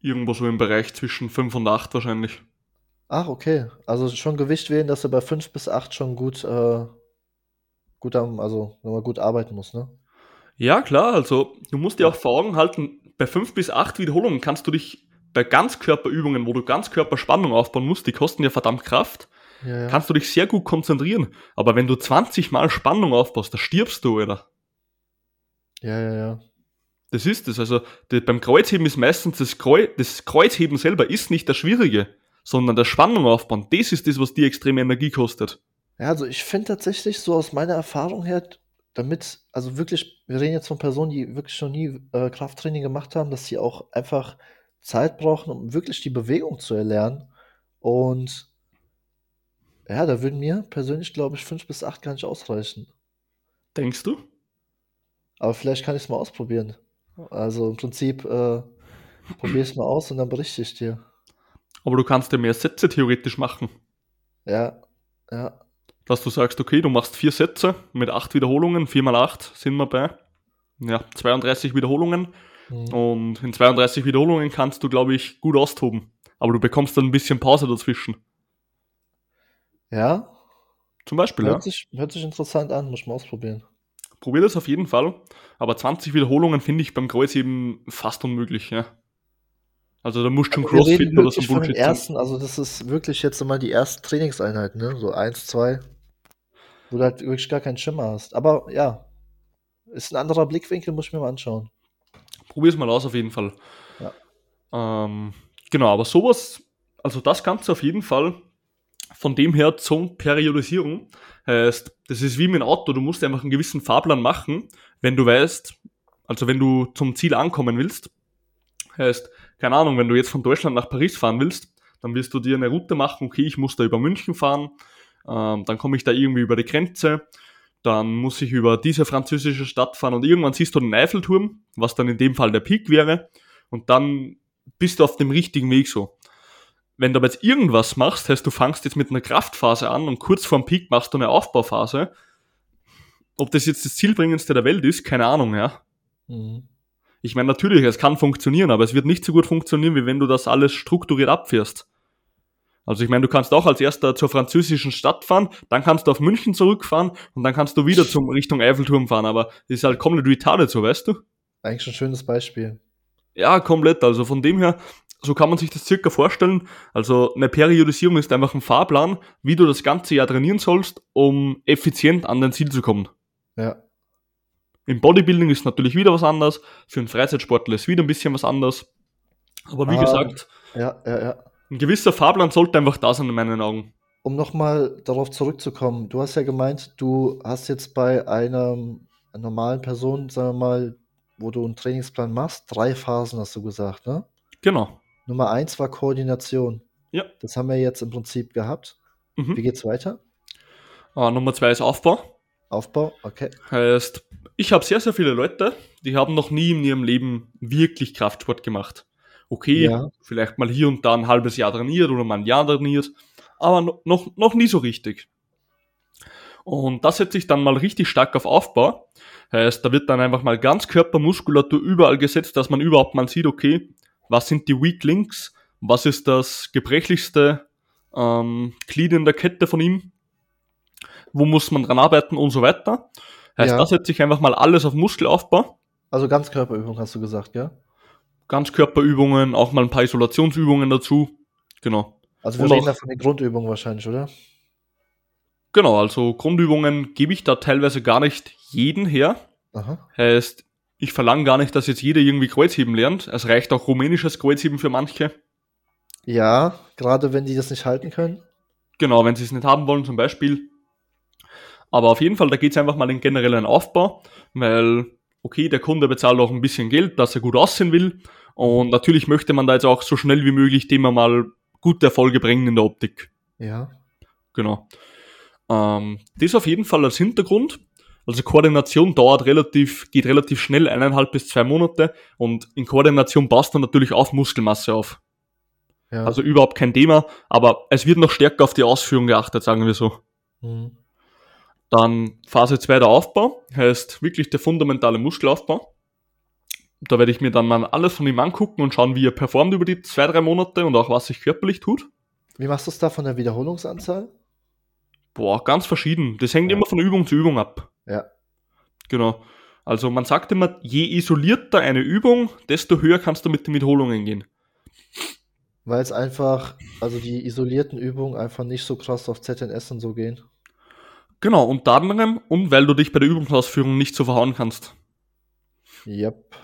Speaker 1: Irgendwo so im Bereich zwischen 5 und 8 wahrscheinlich.
Speaker 2: Ach, okay. Also schon Gewicht wählen, dass du bei 5 bis 8 schon gut, äh, gut am, also nochmal gut arbeiten musst, ne?
Speaker 1: Ja, klar, also du musst dir auch vor Augen halten, bei 5 bis 8 Wiederholungen kannst du dich bei Ganzkörperübungen, wo du Ganzkörperspannung aufbauen musst, die kosten ja verdammt Kraft, ja, ja. kannst du dich sehr gut konzentrieren. Aber wenn du 20 Mal Spannung aufbaust, da stirbst du, oder?
Speaker 2: Ja, ja, ja.
Speaker 1: Das ist es. Also die, beim Kreuzheben ist meistens das, Kreu das Kreuzheben selber ist nicht das Schwierige, sondern das Spannung aufbauen. Das ist das, was dir extreme Energie kostet.
Speaker 2: Ja, also ich finde tatsächlich so aus meiner Erfahrung her, damit, also wirklich, wir reden jetzt von Personen, die wirklich schon nie äh, Krafttraining gemacht haben, dass sie auch einfach Zeit brauchen, um wirklich die Bewegung zu erlernen. Und ja, da würden mir persönlich, glaube ich, fünf bis acht gar nicht ausreichen.
Speaker 1: Denkst du?
Speaker 2: Aber vielleicht kann ich es mal ausprobieren. Also im Prinzip äh, probier es mal aus und dann berichte ich dir.
Speaker 1: Aber du kannst ja mehr Sätze theoretisch machen.
Speaker 2: Ja, ja.
Speaker 1: Dass du sagst, okay, du machst vier Sätze mit acht Wiederholungen, vier mal acht sind wir bei ja, 32 Wiederholungen. Mhm. Und in 32 Wiederholungen kannst du, glaube ich, gut austoben. Aber du bekommst dann ein bisschen Pause dazwischen.
Speaker 2: Ja.
Speaker 1: Zum Beispiel,
Speaker 2: hört ja. Sich, hört sich interessant an, muss man ausprobieren.
Speaker 1: Probier das auf jeden Fall. Aber 20 Wiederholungen finde ich beim Kreuzheben fast unmöglich, ja. Also da musst du schon
Speaker 2: Crossfit oder so Bullshit ersten, Also das ist wirklich jetzt mal die ersten Trainingseinheiten, ne? So eins, zwei, wo du halt wirklich gar keinen Schimmer hast. Aber ja, ist ein anderer Blickwinkel, muss ich mir mal anschauen.
Speaker 1: Probier es mal aus auf jeden Fall. Ja. Ähm, genau, aber sowas, also das Ganze auf jeden Fall von dem her zum Periodisierung heißt, das ist wie mit dem Auto, du musst einfach einen gewissen Fahrplan machen, wenn du weißt, also wenn du zum Ziel ankommen willst. Heißt, keine Ahnung, wenn du jetzt von Deutschland nach Paris fahren willst, dann wirst du dir eine Route machen, okay, ich muss da über München fahren, ähm, dann komme ich da irgendwie über die Grenze, dann muss ich über diese französische Stadt fahren und irgendwann siehst du den Eiffelturm, was dann in dem Fall der Peak wäre, und dann bist du auf dem richtigen Weg so wenn du aber jetzt irgendwas machst, heißt du fangst jetzt mit einer Kraftphase an und kurz vorm Peak machst du eine Aufbauphase. Ob das jetzt das Zielbringendste der Welt ist, keine Ahnung, ja. Mhm. Ich meine, natürlich, es kann funktionieren, aber es wird nicht so gut funktionieren, wie wenn du das alles strukturiert abfährst. Also ich meine, du kannst auch als erster zur französischen Stadt fahren, dann kannst du auf München zurückfahren und dann kannst du wieder zum Richtung Eiffelturm fahren, aber das ist halt komplett retarded so, weißt du?
Speaker 2: Eigentlich ein schönes Beispiel.
Speaker 1: Ja, komplett. Also von dem her, so kann man sich das circa vorstellen. Also eine Periodisierung ist einfach ein Fahrplan, wie du das ganze Jahr trainieren sollst, um effizient an dein Ziel zu kommen.
Speaker 2: Ja.
Speaker 1: Im Bodybuilding ist natürlich wieder was anderes, für einen Freizeitsportler ist wieder ein bisschen was anderes. Aber wie
Speaker 2: Ah.
Speaker 1: gesagt,
Speaker 2: Ja, ja, ja.
Speaker 1: ein gewisser Fahrplan sollte einfach da sein in meinen Augen.
Speaker 2: Um nochmal darauf zurückzukommen, du hast ja gemeint, du hast jetzt bei einer normalen Person, sagen wir mal, wo du einen Trainingsplan machst, drei Phasen hast du gesagt, ne?
Speaker 1: Genau.
Speaker 2: Nummer eins war Koordination.
Speaker 1: Ja.
Speaker 2: Das haben wir jetzt im Prinzip gehabt. Wie
Speaker 1: Mhm.
Speaker 2: geht's weiter?
Speaker 1: Äh, Nummer zwei ist Aufbau.
Speaker 2: Aufbau, okay.
Speaker 1: Heißt, ich habe sehr, sehr viele Leute, die haben noch nie in ihrem Leben wirklich Kraftsport gemacht. Okay,
Speaker 2: Ja.
Speaker 1: vielleicht mal hier und da ein halbes Jahr trainiert oder mal ein Jahr trainiert, aber no- noch, noch nie so richtig. Und das setzt sich dann mal richtig stark auf Aufbau. Heißt, da wird dann einfach mal Ganzkörpermuskulatur überall gesetzt, dass man überhaupt mal sieht, okay, was sind die Weak Links, was ist das gebrechlichste ähm, Glied in der Kette von ihm, wo muss man dran arbeiten und so weiter. Heißt,
Speaker 2: Ja.
Speaker 1: da setzt sich einfach mal alles auf Muskelaufbau.
Speaker 2: Also Ganzkörperübung hast du gesagt, gell?
Speaker 1: Ganzkörperübungen, auch mal ein paar Isolationsübungen dazu. Genau.
Speaker 2: Also wir
Speaker 1: Und
Speaker 2: reden da von den Grundübungen wahrscheinlich, oder?
Speaker 1: Genau, also Grundübungen gebe ich da teilweise gar nicht jeden her.
Speaker 2: Aha.
Speaker 1: Heißt, ich verlange gar nicht, dass jetzt jeder irgendwie Kreuzheben lernt. Es reicht auch rumänisches Kreuzheben für manche.
Speaker 2: Ja, gerade wenn die das nicht halten können.
Speaker 1: Genau, wenn sie es nicht haben wollen zum Beispiel. Aber auf jeden Fall, da geht es einfach mal in generellen Aufbau, weil, okay, der Kunde bezahlt auch ein bisschen Geld, dass er gut aussehen will. Und natürlich möchte man da jetzt auch so schnell wie möglich dem mal gute Erfolge bringen in der Optik.
Speaker 2: Ja.
Speaker 1: Genau. Ähm, das auf jeden Fall als Hintergrund. Also Koordination dauert relativ, geht relativ schnell, eineinhalb bis zwei Monate. Und in Koordination baust du natürlich auf Muskelmasse auf.
Speaker 2: ja.
Speaker 1: Also überhaupt kein Thema, aber es wird noch stärker auf die Ausführung geachtet, sagen wir so.
Speaker 2: Mhm.
Speaker 1: Dann Phase 2 der Aufbau, heißt wirklich der fundamentale Muskelaufbau. Da werde ich mir dann mal alles von ihm angucken und schauen, wie er performt über die zwei, drei Monate und auch was sich körperlich tut.
Speaker 2: Wie machst du es da von der Wiederholungsanzahl?
Speaker 1: Boah, ganz verschieden. Das hängt
Speaker 2: Ja.
Speaker 1: immer von Übung zu Übung ab.
Speaker 2: Ja.
Speaker 1: Genau. Also man sagt immer, je isolierter eine Übung, desto höher kannst du mit den Wiederholungen gehen.
Speaker 2: Weil es einfach, also die isolierten Übungen einfach nicht so krass auf ZNS und so gehen.
Speaker 1: Genau, unter anderem und weil du dich bei der Übungsausführung nicht so verhauen kannst.
Speaker 2: Yep.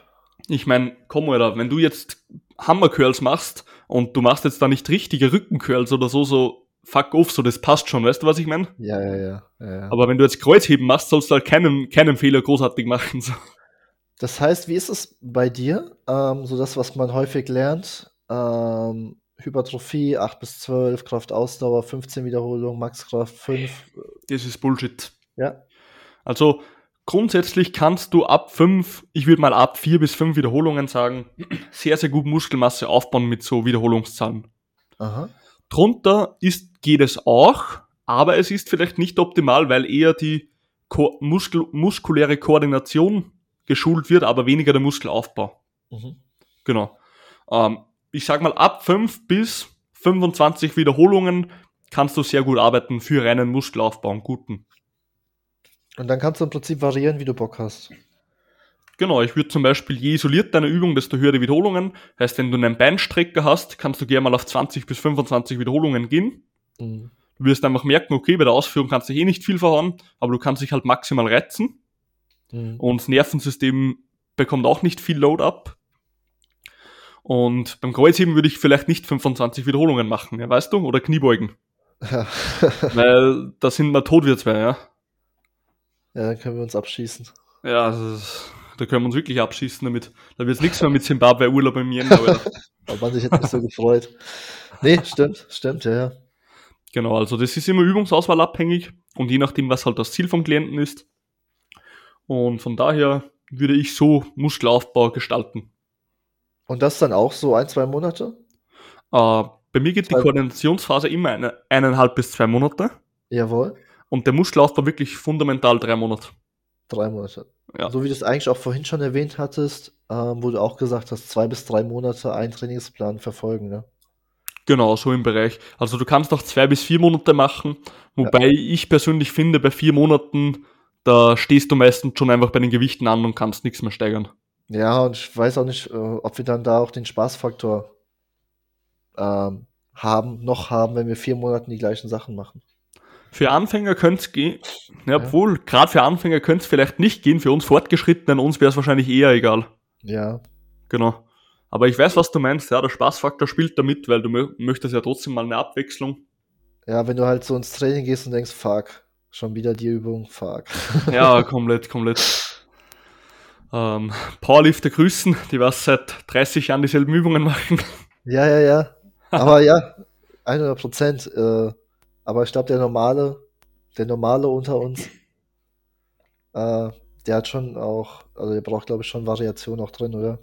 Speaker 1: Ich meine, komm Alter, wenn du jetzt Hammercurls machst und du machst jetzt da nicht richtige Rückencurls oder so, so fuck off, so das passt schon, weißt du, was ich meine?
Speaker 2: Ja, ja, ja. ja.
Speaker 1: Aber wenn du jetzt Kreuzheben machst, sollst du halt keinen, keinen Fehler großartig machen. So.
Speaker 2: Das heißt, wie ist es bei dir? Ähm, so das, was man häufig lernt, ähm, Hypertrophie 8 bis 12, Kraftausdauer 15 Wiederholungen, Maxkraft 5.
Speaker 1: Das ist Bullshit.
Speaker 2: Ja.
Speaker 1: Also grundsätzlich kannst du ab 5, ich würde mal ab 4 bis 5 Wiederholungen sagen, sehr, sehr gut Muskelmasse aufbauen mit so Wiederholungszahlen.
Speaker 2: Aha.
Speaker 1: Drunter ist, geht es auch, aber es ist vielleicht nicht optimal, weil eher die Ko Muskel muskuläre Koordination geschult wird, aber weniger der Muskelaufbau.
Speaker 2: Mhm.
Speaker 1: Genau. Ähm, ich sag mal, ab 5 bis 25 Wiederholungen kannst du sehr gut arbeiten für reinen Muskelaufbau und guten.
Speaker 2: Und dann kannst du im Prinzip variieren, wie du Bock hast.
Speaker 1: Genau, ich würde zum Beispiel, je isoliert deine Übung, desto höher die Wiederholungen. Heißt, wenn du einen Beinstrecker hast, kannst du gerne mal auf 20 bis 25 Wiederholungen gehen.
Speaker 2: Mhm.
Speaker 1: Du wirst einfach merken, okay, bei der Ausführung kannst du eh nicht viel verhauen, aber du kannst dich halt maximal reizen.
Speaker 2: Mhm.
Speaker 1: Und das Nervensystem bekommt auch nicht viel Load ab. Und beim Kreuzheben würde ich vielleicht nicht 25 Wiederholungen machen, ja, weißt du? Oder Kniebeugen.
Speaker 2: Ja.
Speaker 1: Weil da sind wir tot, wir zwei, ja.
Speaker 2: ja, dann können wir uns abschießen.
Speaker 1: Ja, das ist, da können wir uns wirklich abschießen damit. Da wird nichts mehr mit Zimbabwe-Urlaub im Jänner.
Speaker 2: Aber man sich jetzt nicht so gefreut. Nee, stimmt, stimmt, ja, ja.
Speaker 1: Genau, also das ist immer Übungsauswahl abhängig und je nachdem, was halt das Ziel vom Klienten ist. Und von daher würde ich so Muskelaufbau gestalten.
Speaker 2: Und das dann auch so ein, zwei Monate?
Speaker 1: Äh, bei mir geht die
Speaker 2: Zwei-
Speaker 1: Koordinationsphase immer eine, eineinhalb bis zwei Monate
Speaker 2: Jawohl.
Speaker 1: und der Muskelaufbau wirklich fundamental drei Monate.
Speaker 2: Drei Monate.
Speaker 1: Ja.
Speaker 2: So wie du es eigentlich auch vorhin schon erwähnt hattest, ähm, wo du auch gesagt hast, zwei bis drei Monate einen Trainingsplan verfolgen, ne?
Speaker 1: Genau, so im Bereich. Also du kannst auch zwei bis vier Monate machen, wobei ich persönlich finde, bei vier Monaten, da stehst du meistens schon einfach bei den Gewichten an und kannst nichts mehr steigern.
Speaker 2: Ja, und ich weiß auch nicht, äh, ob wir dann da auch den Spaßfaktor ähm, haben, noch haben, wenn wir vier Monate die gleichen Sachen machen.
Speaker 1: Für Anfänger könnte es gehen, ja, obwohl, gerade für Anfänger könnte es vielleicht nicht gehen, für uns Fortgeschrittenen, uns wäre es wahrscheinlich eher egal.
Speaker 2: Ja.
Speaker 1: Genau. Aber ich weiß, was du meinst, ja, der Spaßfaktor spielt damit, weil du mö möchtest ja trotzdem mal eine Abwechslung.
Speaker 2: Ja, wenn du halt so ins Training gehst und denkst, fuck, schon wieder die Übung, fuck.
Speaker 1: Ja, komplett, komplett. Ähm, Powerlifter grüßen, die was seit 30 Jahren dieselben Übungen machen.
Speaker 2: Ja, ja, ja. Aber ja, 100 Prozent. Äh, aber ich glaube, der normale, der normale unter uns, äh, der hat schon auch, also der braucht, glaube ich, schon Variation auch drin, oder?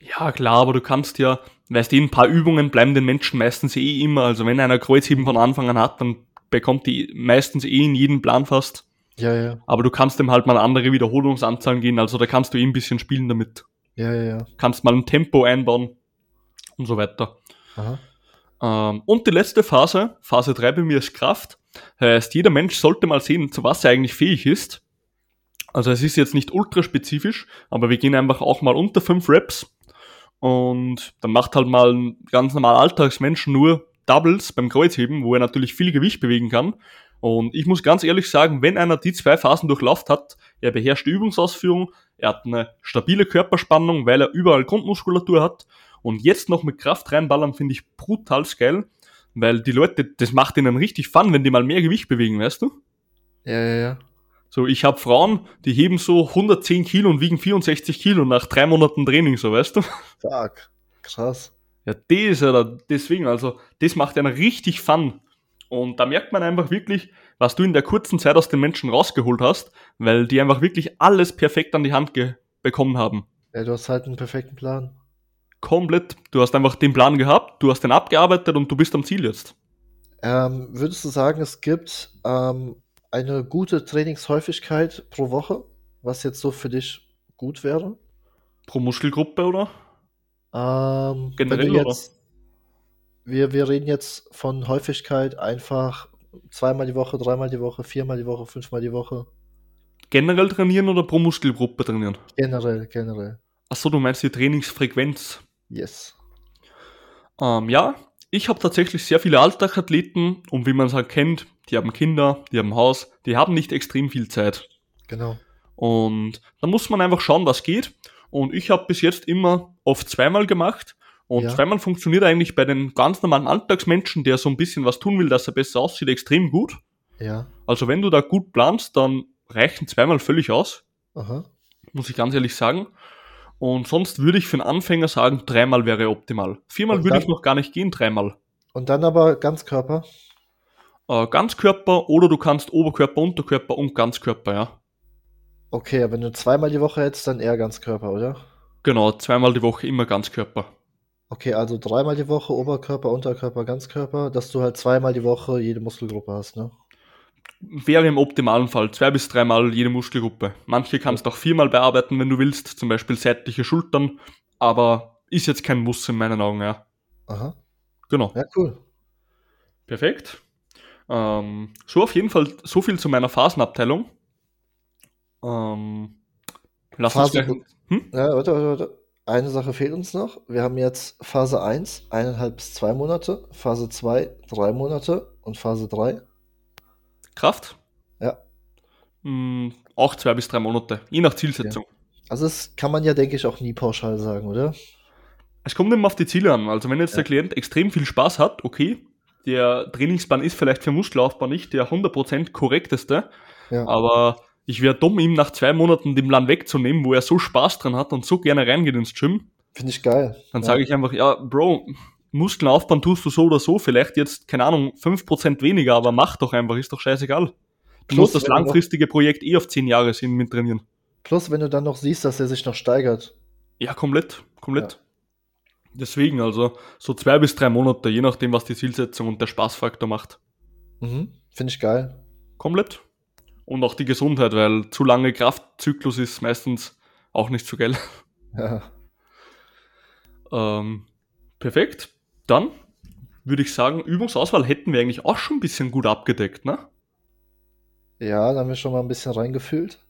Speaker 1: Ja, klar, aber du kannst ja, weißt du, ein paar Übungen bleiben den Menschen meistens eh immer. Also wenn einer Kreuzheben von Anfang an hat, dann bekommt die meistens eh in jedem Plan fast.
Speaker 2: Ja, ja.
Speaker 1: Aber du kannst dem halt mal andere Wiederholungsanzahlen gehen, also da kannst du eh ein bisschen spielen damit.
Speaker 2: Ja, ja, ja.
Speaker 1: Kannst mal ein Tempo einbauen und so weiter.
Speaker 2: Aha.
Speaker 1: Ähm, und die letzte Phase, Phase 3 bei mir ist Kraft. Heißt, jeder Mensch sollte mal sehen, zu was er eigentlich fähig ist. Also es ist jetzt nicht ultra spezifisch, aber wir gehen einfach auch mal unter 5 Reps. Und dann macht halt mal ein ganz normal Alltagsmensch nur Doubles beim Kreuzheben, wo er natürlich viel Gewicht bewegen kann. Und ich muss ganz ehrlich sagen, wenn einer die zwei Phasen durchlauft hat, er beherrscht die Übungsausführung, er hat eine stabile Körperspannung, weil er überall Grundmuskulatur hat und jetzt noch mit Kraft reinballern, finde ich brutal geil, weil die Leute, das macht ihnen richtig Fun, wenn die mal mehr Gewicht bewegen, weißt du?
Speaker 2: Ja, ja, ja.
Speaker 1: So, ich habe Frauen, die heben so 110 Kilo und wiegen 64 Kilo nach drei Monaten Training, so weißt du?
Speaker 2: Fuck. Krass.
Speaker 1: Ja, das ist ja da, deswegen, also, das macht einen richtig Fun. Und da merkt man einfach wirklich, was du in der kurzen Zeit aus den Menschen rausgeholt hast, weil die einfach wirklich alles perfekt an die Hand bekommen haben.
Speaker 2: Ja, du hast halt einen perfekten Plan.
Speaker 1: Komplett. Du hast einfach den Plan gehabt, du hast den abgearbeitet und du bist am Ziel jetzt.
Speaker 2: Ähm, würdest du sagen, es gibt ähm, eine gute Trainingshäufigkeit pro Woche, was jetzt so für dich gut wäre?
Speaker 1: Pro Muskelgruppe, oder?
Speaker 2: Ähm,
Speaker 1: Generell,
Speaker 2: du jetzt, wir, wir reden jetzt von Häufigkeit einfach zweimal die Woche, dreimal die Woche, viermal die Woche, fünfmal die Woche.
Speaker 1: Generell trainieren oder pro Muskelgruppe trainieren?
Speaker 2: Generell, generell.
Speaker 1: Achso, du meinst die Trainingsfrequenz.
Speaker 2: Yes.
Speaker 1: Ähm, ja, ich habe tatsächlich sehr viele Alltagathleten und wie man es halt kennt, die haben Kinder, die haben Haus, die haben nicht extrem viel Zeit.
Speaker 2: Genau.
Speaker 1: Und da muss man einfach schauen, was geht. Und ich habe bis jetzt immer oft zweimal gemacht. Und
Speaker 2: Ja.
Speaker 1: zweimal funktioniert eigentlich bei den ganz normalen Alltagsmenschen, der so ein bisschen was tun will, dass er besser aussieht, extrem gut.
Speaker 2: Ja.
Speaker 1: Also wenn du da gut planst, dann reichen zweimal völlig aus,
Speaker 2: Aha.
Speaker 1: muss ich ganz ehrlich sagen. Und sonst würde ich für einen Anfänger sagen, dreimal wäre optimal. Viermal
Speaker 2: Und
Speaker 1: würde
Speaker 2: dann-
Speaker 1: ich noch gar nicht gehen, dreimal.
Speaker 2: Und dann aber Ganzkörper.
Speaker 1: Äh, Ganzkörper oder du kannst Oberkörper, Unterkörper und Ganzkörper, ja.
Speaker 2: Okay, aber wenn du zweimal die Woche hättest, dann eher Ganzkörper, oder?
Speaker 1: Genau, zweimal die Woche immer Ganzkörper.
Speaker 2: Okay, also dreimal die Woche Oberkörper, Unterkörper, Ganzkörper, dass du halt zweimal die Woche jede Muskelgruppe hast, ne?
Speaker 1: Wäre im optimalen Fall zwei bis dreimal jede Muskelgruppe. Manche kannst auch viermal bearbeiten, wenn du willst, zum Beispiel seitliche Schultern, aber ist jetzt kein Muss in meinen Augen, ja.
Speaker 2: Aha.
Speaker 1: Genau.
Speaker 2: Ja, cool.
Speaker 1: Perfekt. Ähm, so auf jeden Fall so viel zu meiner Phasenabteilung. Ähm, lass uns
Speaker 2: Phase-
Speaker 1: gleich. Hm?
Speaker 2: Ja, warte, warte, warte. Eine Sache fehlt uns noch. Wir haben jetzt Phase 1, eineinhalb bis zwei Monate, Phase 2, drei Monate und Phase 3.
Speaker 1: Kraft?
Speaker 2: Ja.
Speaker 1: Hm, auch zwei bis drei Monate, je nach Zielsetzung.
Speaker 2: Also das kann man ja, denke ich, auch nie pauschal sagen, oder?
Speaker 1: Es kommt immer auf die Ziele an. Also wenn jetzt
Speaker 2: Ja.
Speaker 1: der Klient extrem viel Spaß hat, okay, der Trainingsplan ist vielleicht für Muskelaufbau nicht der 100% korrekteste,
Speaker 2: Ja.
Speaker 1: aber ich wäre dumm, ihm nach zwei Monaten den Plan wegzunehmen, wo er so Spaß dran hat und so gerne reingeht ins Gym.
Speaker 2: Finde ich geil.
Speaker 1: Dann
Speaker 2: ja.
Speaker 1: sage ich einfach, ja, Bro, Muskeln aufbauen tust du so oder so, vielleicht jetzt, keine Ahnung, 5% weniger, aber mach doch einfach, ist doch scheißegal. Du
Speaker 2: Plus,
Speaker 1: musst das
Speaker 2: du noch-
Speaker 1: langfristige Projekt eh auf 10 Jahre sehen mit trainieren.
Speaker 2: Plus, wenn du dann noch siehst, dass er sich noch steigert.
Speaker 1: Ja, komplett, komplett. Deswegen, also so zwei bis drei Monate, je nachdem, was die Zielsetzung und der Spaßfaktor macht.
Speaker 2: Mhm. Finde ich geil.
Speaker 1: Komplett. Und auch die Gesundheit, weil zu lange Kraftzyklus ist meistens auch nicht so geil.
Speaker 2: Ja.
Speaker 1: Ähm, perfekt. Dann würde ich sagen, Übungsauswahl hätten wir eigentlich auch schon ein bisschen gut abgedeckt, ne?
Speaker 2: Ja, da haben wir schon mal ein bisschen reingefühlt.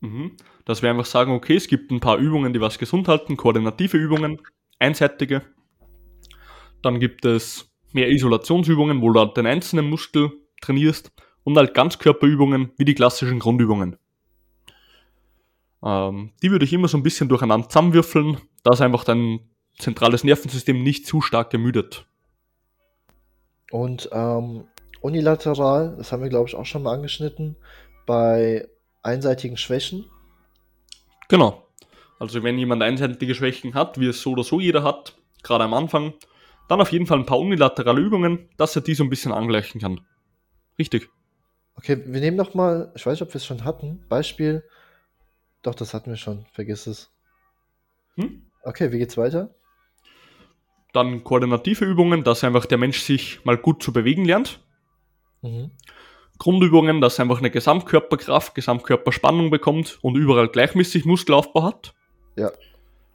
Speaker 1: Mhm. Dass wir einfach sagen, okay, es gibt ein paar Übungen, die was gesund halten, koordinative Übungen, einseitige. Dann gibt es mehr Isolationsübungen, wo du halt den einzelnen Muskel trainierst und halt Ganzkörperübungen wie die klassischen Grundübungen. Ähm, die würde ich immer so ein bisschen durcheinander zusammenwürfeln, dass einfach dein zentrales Nervensystem nicht zu stark ermüdet.
Speaker 2: Und ähm, unilateral, das haben wir glaube ich auch schon mal angeschnitten, bei einseitigen Schwächen.
Speaker 1: Genau. Also wenn jemand einseitige Schwächen hat, wie es so oder so jeder hat, gerade am Anfang, dann auf jeden Fall ein paar unilaterale Übungen, dass er die so ein bisschen angleichen kann. Richtig.
Speaker 2: Okay, wir nehmen noch mal, ich weiß nicht, ob wir es schon hatten, Beispiel. Doch, das hatten wir schon, vergiss es. Hm? Okay, wie geht's weiter?
Speaker 1: Dann koordinative Übungen, dass einfach der Mensch sich mal gut zu bewegen lernt. Mhm. Grundübungen, dass er einfach eine Gesamtkörperkraft, Gesamtkörperspannung bekommt und überall gleichmäßig Muskelaufbau hat.
Speaker 2: Ja.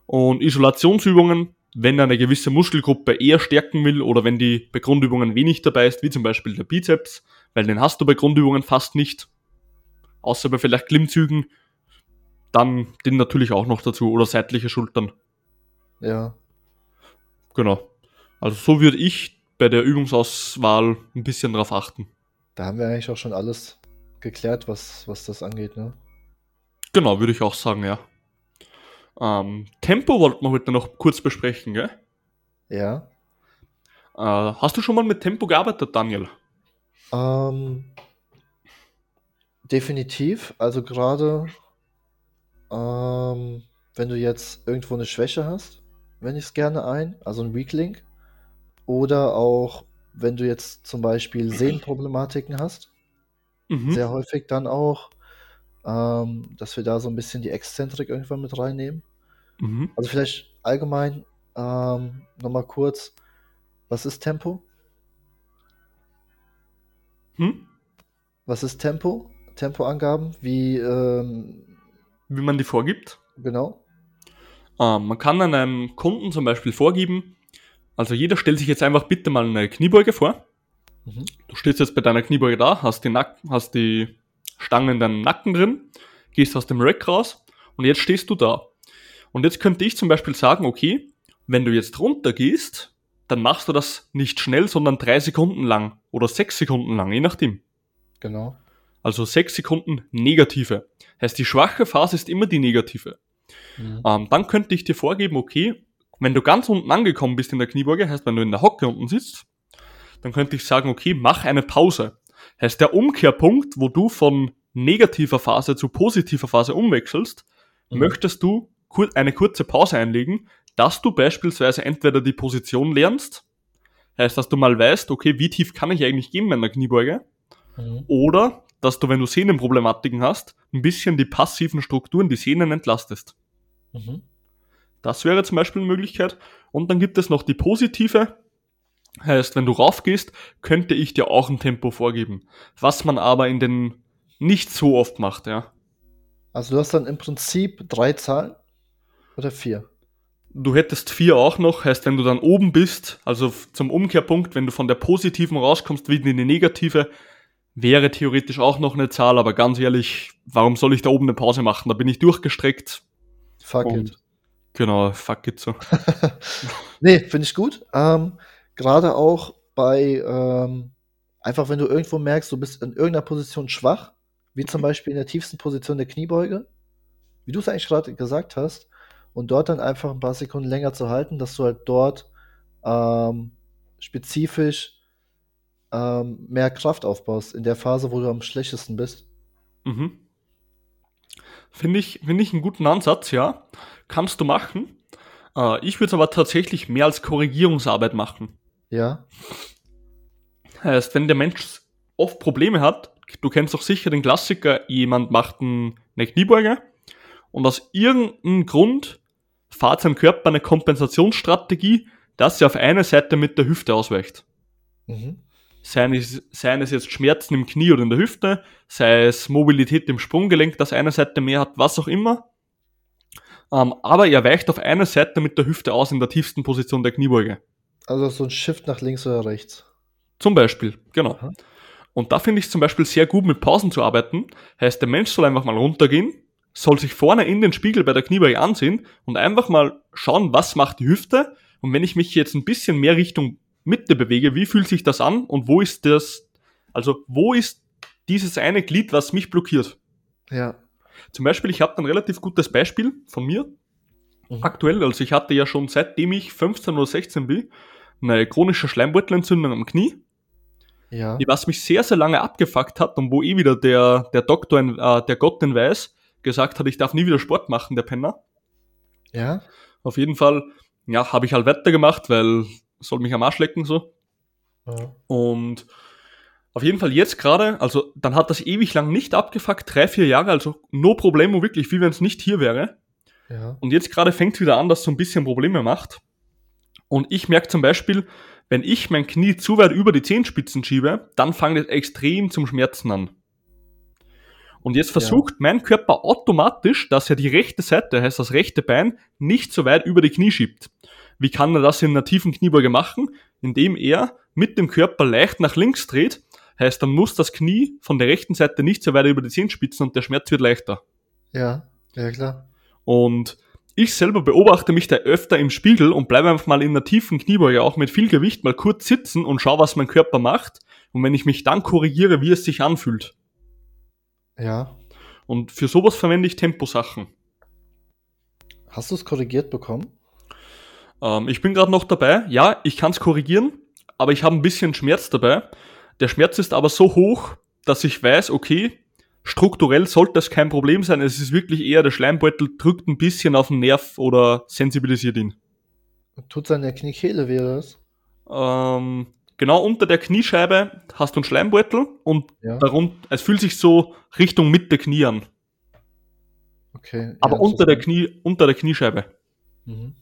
Speaker 1: Und Isolationsübungen, wenn er eine gewisse Muskelgruppe eher stärken will oder wenn die bei Grundübungen wenig dabei ist, wie zum Beispiel der Bizeps, weil den hast du bei Grundübungen fast nicht, außer bei vielleicht Klimmzügen, dann den natürlich auch noch dazu oder seitliche Schultern.
Speaker 2: Ja.
Speaker 1: Genau. Also so würde ich bei der Übungsauswahl ein bisschen drauf achten.
Speaker 2: Da haben wir eigentlich auch schon alles geklärt, was, was das angeht, ne?
Speaker 1: Genau, würde ich auch sagen, ja. Ähm, Tempo wollten wir heute noch kurz besprechen, gell?
Speaker 2: Ja.
Speaker 1: Äh, hast du schon mal mit Tempo gearbeitet, Daniel?
Speaker 2: Ähm, definitiv. Also gerade, ähm, wenn du jetzt irgendwo eine Schwäche hast, wende ich es gerne ein, also ein Weaklink. Oder auch, wenn du jetzt zum Beispiel Sehnenproblematiken hast, mhm. sehr häufig dann auch, ähm, dass wir da so ein bisschen die Exzentrik irgendwann mit reinnehmen. Mhm. Also vielleicht allgemein ähm, nochmal kurz, was ist Tempo?
Speaker 1: Hm?
Speaker 2: Was ist Tempo? Tempoangaben, wie, ähm,
Speaker 1: wie man die vorgibt?
Speaker 2: Genau.
Speaker 1: Ähm, man kann einem Kunden zum Beispiel vorgeben, also jeder stellt sich jetzt einfach bitte mal eine Kniebeuge vor. Mhm. Du stehst jetzt bei deiner Kniebeuge da, hast die, Nack hast die Stange in deinem Nacken drin, gehst aus dem Rack raus und jetzt stehst du da. Und jetzt könnte ich zum Beispiel sagen, okay, wenn du jetzt runter gehst, dann machst du das nicht schnell, sondern drei Sekunden lang oder sechs Sekunden lang, je nachdem.
Speaker 2: Genau.
Speaker 1: Also sechs Sekunden negative. Heißt, die schwache Phase ist immer die negative. Mhm. Ähm, dann könnte ich dir vorgeben, okay, wenn du ganz unten angekommen bist in der Kniebeuge, heißt, wenn du in der Hocke unten sitzt, dann könnte ich sagen, okay, mach eine Pause. Heißt, der Umkehrpunkt, wo du von negativer Phase zu positiver Phase umwechselst, mhm. möchtest du eine kurze Pause einlegen, dass du beispielsweise entweder die Position lernst, heißt, dass du mal weißt, okay, wie tief kann ich eigentlich gehen bei einer Kniebeuge, mhm. oder dass du, wenn du Sehnenproblematiken hast, ein bisschen die passiven Strukturen, die Sehnen entlastest. Mhm. Das wäre zum Beispiel eine Möglichkeit. Und dann gibt es noch die positive. Heißt, wenn du raufgehst, könnte ich dir auch ein Tempo vorgeben. Was man aber in den nicht so oft macht, ja.
Speaker 2: Also du hast dann im Prinzip drei Zahlen oder vier?
Speaker 1: Du hättest vier auch noch, heißt, wenn du dann oben bist, also zum Umkehrpunkt, wenn du von der positiven rauskommst, wieder in die negative, wäre theoretisch auch noch eine Zahl, aber ganz ehrlich, warum soll ich da oben eine Pause machen? Da bin ich durchgestreckt.
Speaker 2: Fuck it.
Speaker 1: Genau, fuck it so.
Speaker 2: nee, finde ich gut. Ähm, Gerade auch bei, ähm, einfach wenn du irgendwo merkst, du bist in irgendeiner Position schwach, wie zum Beispiel in der tiefsten Position der Kniebeuge, wie du es eigentlich gerade gesagt hast, und dort dann einfach ein paar Sekunden länger zu halten, dass du halt dort ähm, spezifisch ähm, mehr Kraft aufbaust in der Phase, wo du am schlechtesten bist.
Speaker 1: Mhm. Finde ich, find ich einen guten Ansatz, ja. Kannst du machen. Äh, ich würde es aber tatsächlich mehr als Korrigierungsarbeit machen.
Speaker 2: Ja.
Speaker 1: Heißt, wenn der Mensch oft Probleme hat, du kennst doch sicher den Klassiker, jemand macht eine Kniebeuge und aus irgendeinem Grund fahrt sein Körper eine Kompensationsstrategie, dass er auf eine Seite mit der Hüfte ausweicht. Mhm. Seien es, seien es jetzt Schmerzen im Knie oder in der Hüfte, sei es Mobilität im Sprunggelenk, dass eine Seite mehr hat, was auch immer. Ähm, aber er weicht auf eine Seite mit der Hüfte aus in der tiefsten Position der Kniebeuge.
Speaker 2: Also so ein Shift nach links oder rechts.
Speaker 1: Zum Beispiel, genau. Aha. Und da finde ich es zum Beispiel sehr gut, mit Pausen zu arbeiten. Heißt, der Mensch soll einfach mal runtergehen, soll sich vorne in den Spiegel bei der Kniebeuge ansehen und einfach mal schauen, was macht die Hüfte Und wenn ich mich jetzt ein bisschen mehr Richtung Mitte bewege, wie fühlt sich das an und wo ist das, also wo ist dieses eine Glied, was mich blockiert?
Speaker 2: Ja.
Speaker 1: Zum Beispiel, ich habe ein relativ gutes Beispiel von mir.
Speaker 2: Mhm.
Speaker 1: Aktuell, also ich hatte ja schon seitdem ich 15 oder 16 bin, eine chronische Schleimbeutelentzündung am Knie,
Speaker 2: Ja.
Speaker 1: die was mich sehr, sehr lange abgefuckt hat und wo eh wieder der, der Doktor, äh, der Gott in Weiß, gesagt hat, ich darf nie wieder Sport machen, der Penner.
Speaker 2: Ja.
Speaker 1: Auf jeden Fall, ja, habe ich halt weitergemacht, weil soll mich am Arsch lecken so.
Speaker 2: Ja.
Speaker 1: Und auf jeden Fall jetzt gerade, also dann hat das ewig lang nicht abgefuckt, drei, vier Jahre, also no problemo wirklich, wie wenn es nicht hier wäre.
Speaker 2: Ja.
Speaker 1: Und jetzt gerade fängt es wieder an, dass so ein bisschen Probleme macht. Und ich merke zum Beispiel, wenn ich mein Knie zu weit über die Zehenspitzen schiebe, dann fängt es extrem zum Schmerzen an. Und jetzt versucht mein Körper automatisch, dass er die rechte Seite, heißt das rechte Bein, nicht so weit über die Knie schiebt. Wie kann er das in einer tiefen Kniebeuge machen? Indem er mit dem Körper leicht nach links dreht, heißt, dann muss das Knie von der rechten Seite nicht so weit über die Zehenspitzen und der Schmerz wird leichter.
Speaker 2: Ja. Ja, klar.
Speaker 1: Und ich selber beobachte mich da öfter im Spiegel und bleibe einfach mal in einer tiefen Kniebeuge, auch mit viel Gewicht, mal kurz sitzen und schau, was mein Körper macht. Und wenn ich mich dann korrigiere, wie es sich anfühlt.
Speaker 2: Ja.
Speaker 1: Und für sowas verwende ich Temposachen.
Speaker 2: Hast du es korrigiert bekommen?
Speaker 1: Ähm, ich bin gerade noch dabei. Ja, ich kann es korrigieren, aber ich habe ein bisschen Schmerz dabei. Der Schmerz ist aber so hoch, dass ich weiß, okay, strukturell sollte es kein Problem sein. Es ist wirklich eher der Schleimbeutel drückt ein bisschen auf den Nerv oder sensibilisiert ihn.
Speaker 2: Tut seine Kniekehle weh, oder was?
Speaker 1: Ähm, genau unter der Kniescheibe hast du einen Schleimbeutel und
Speaker 2: Ja.
Speaker 1: darum, es fühlt sich so Richtung Mitte Knie an.
Speaker 2: Okay.
Speaker 1: Aber
Speaker 2: ja,
Speaker 1: unter der. Knie, unter der Kniescheibe.
Speaker 2: Mhm.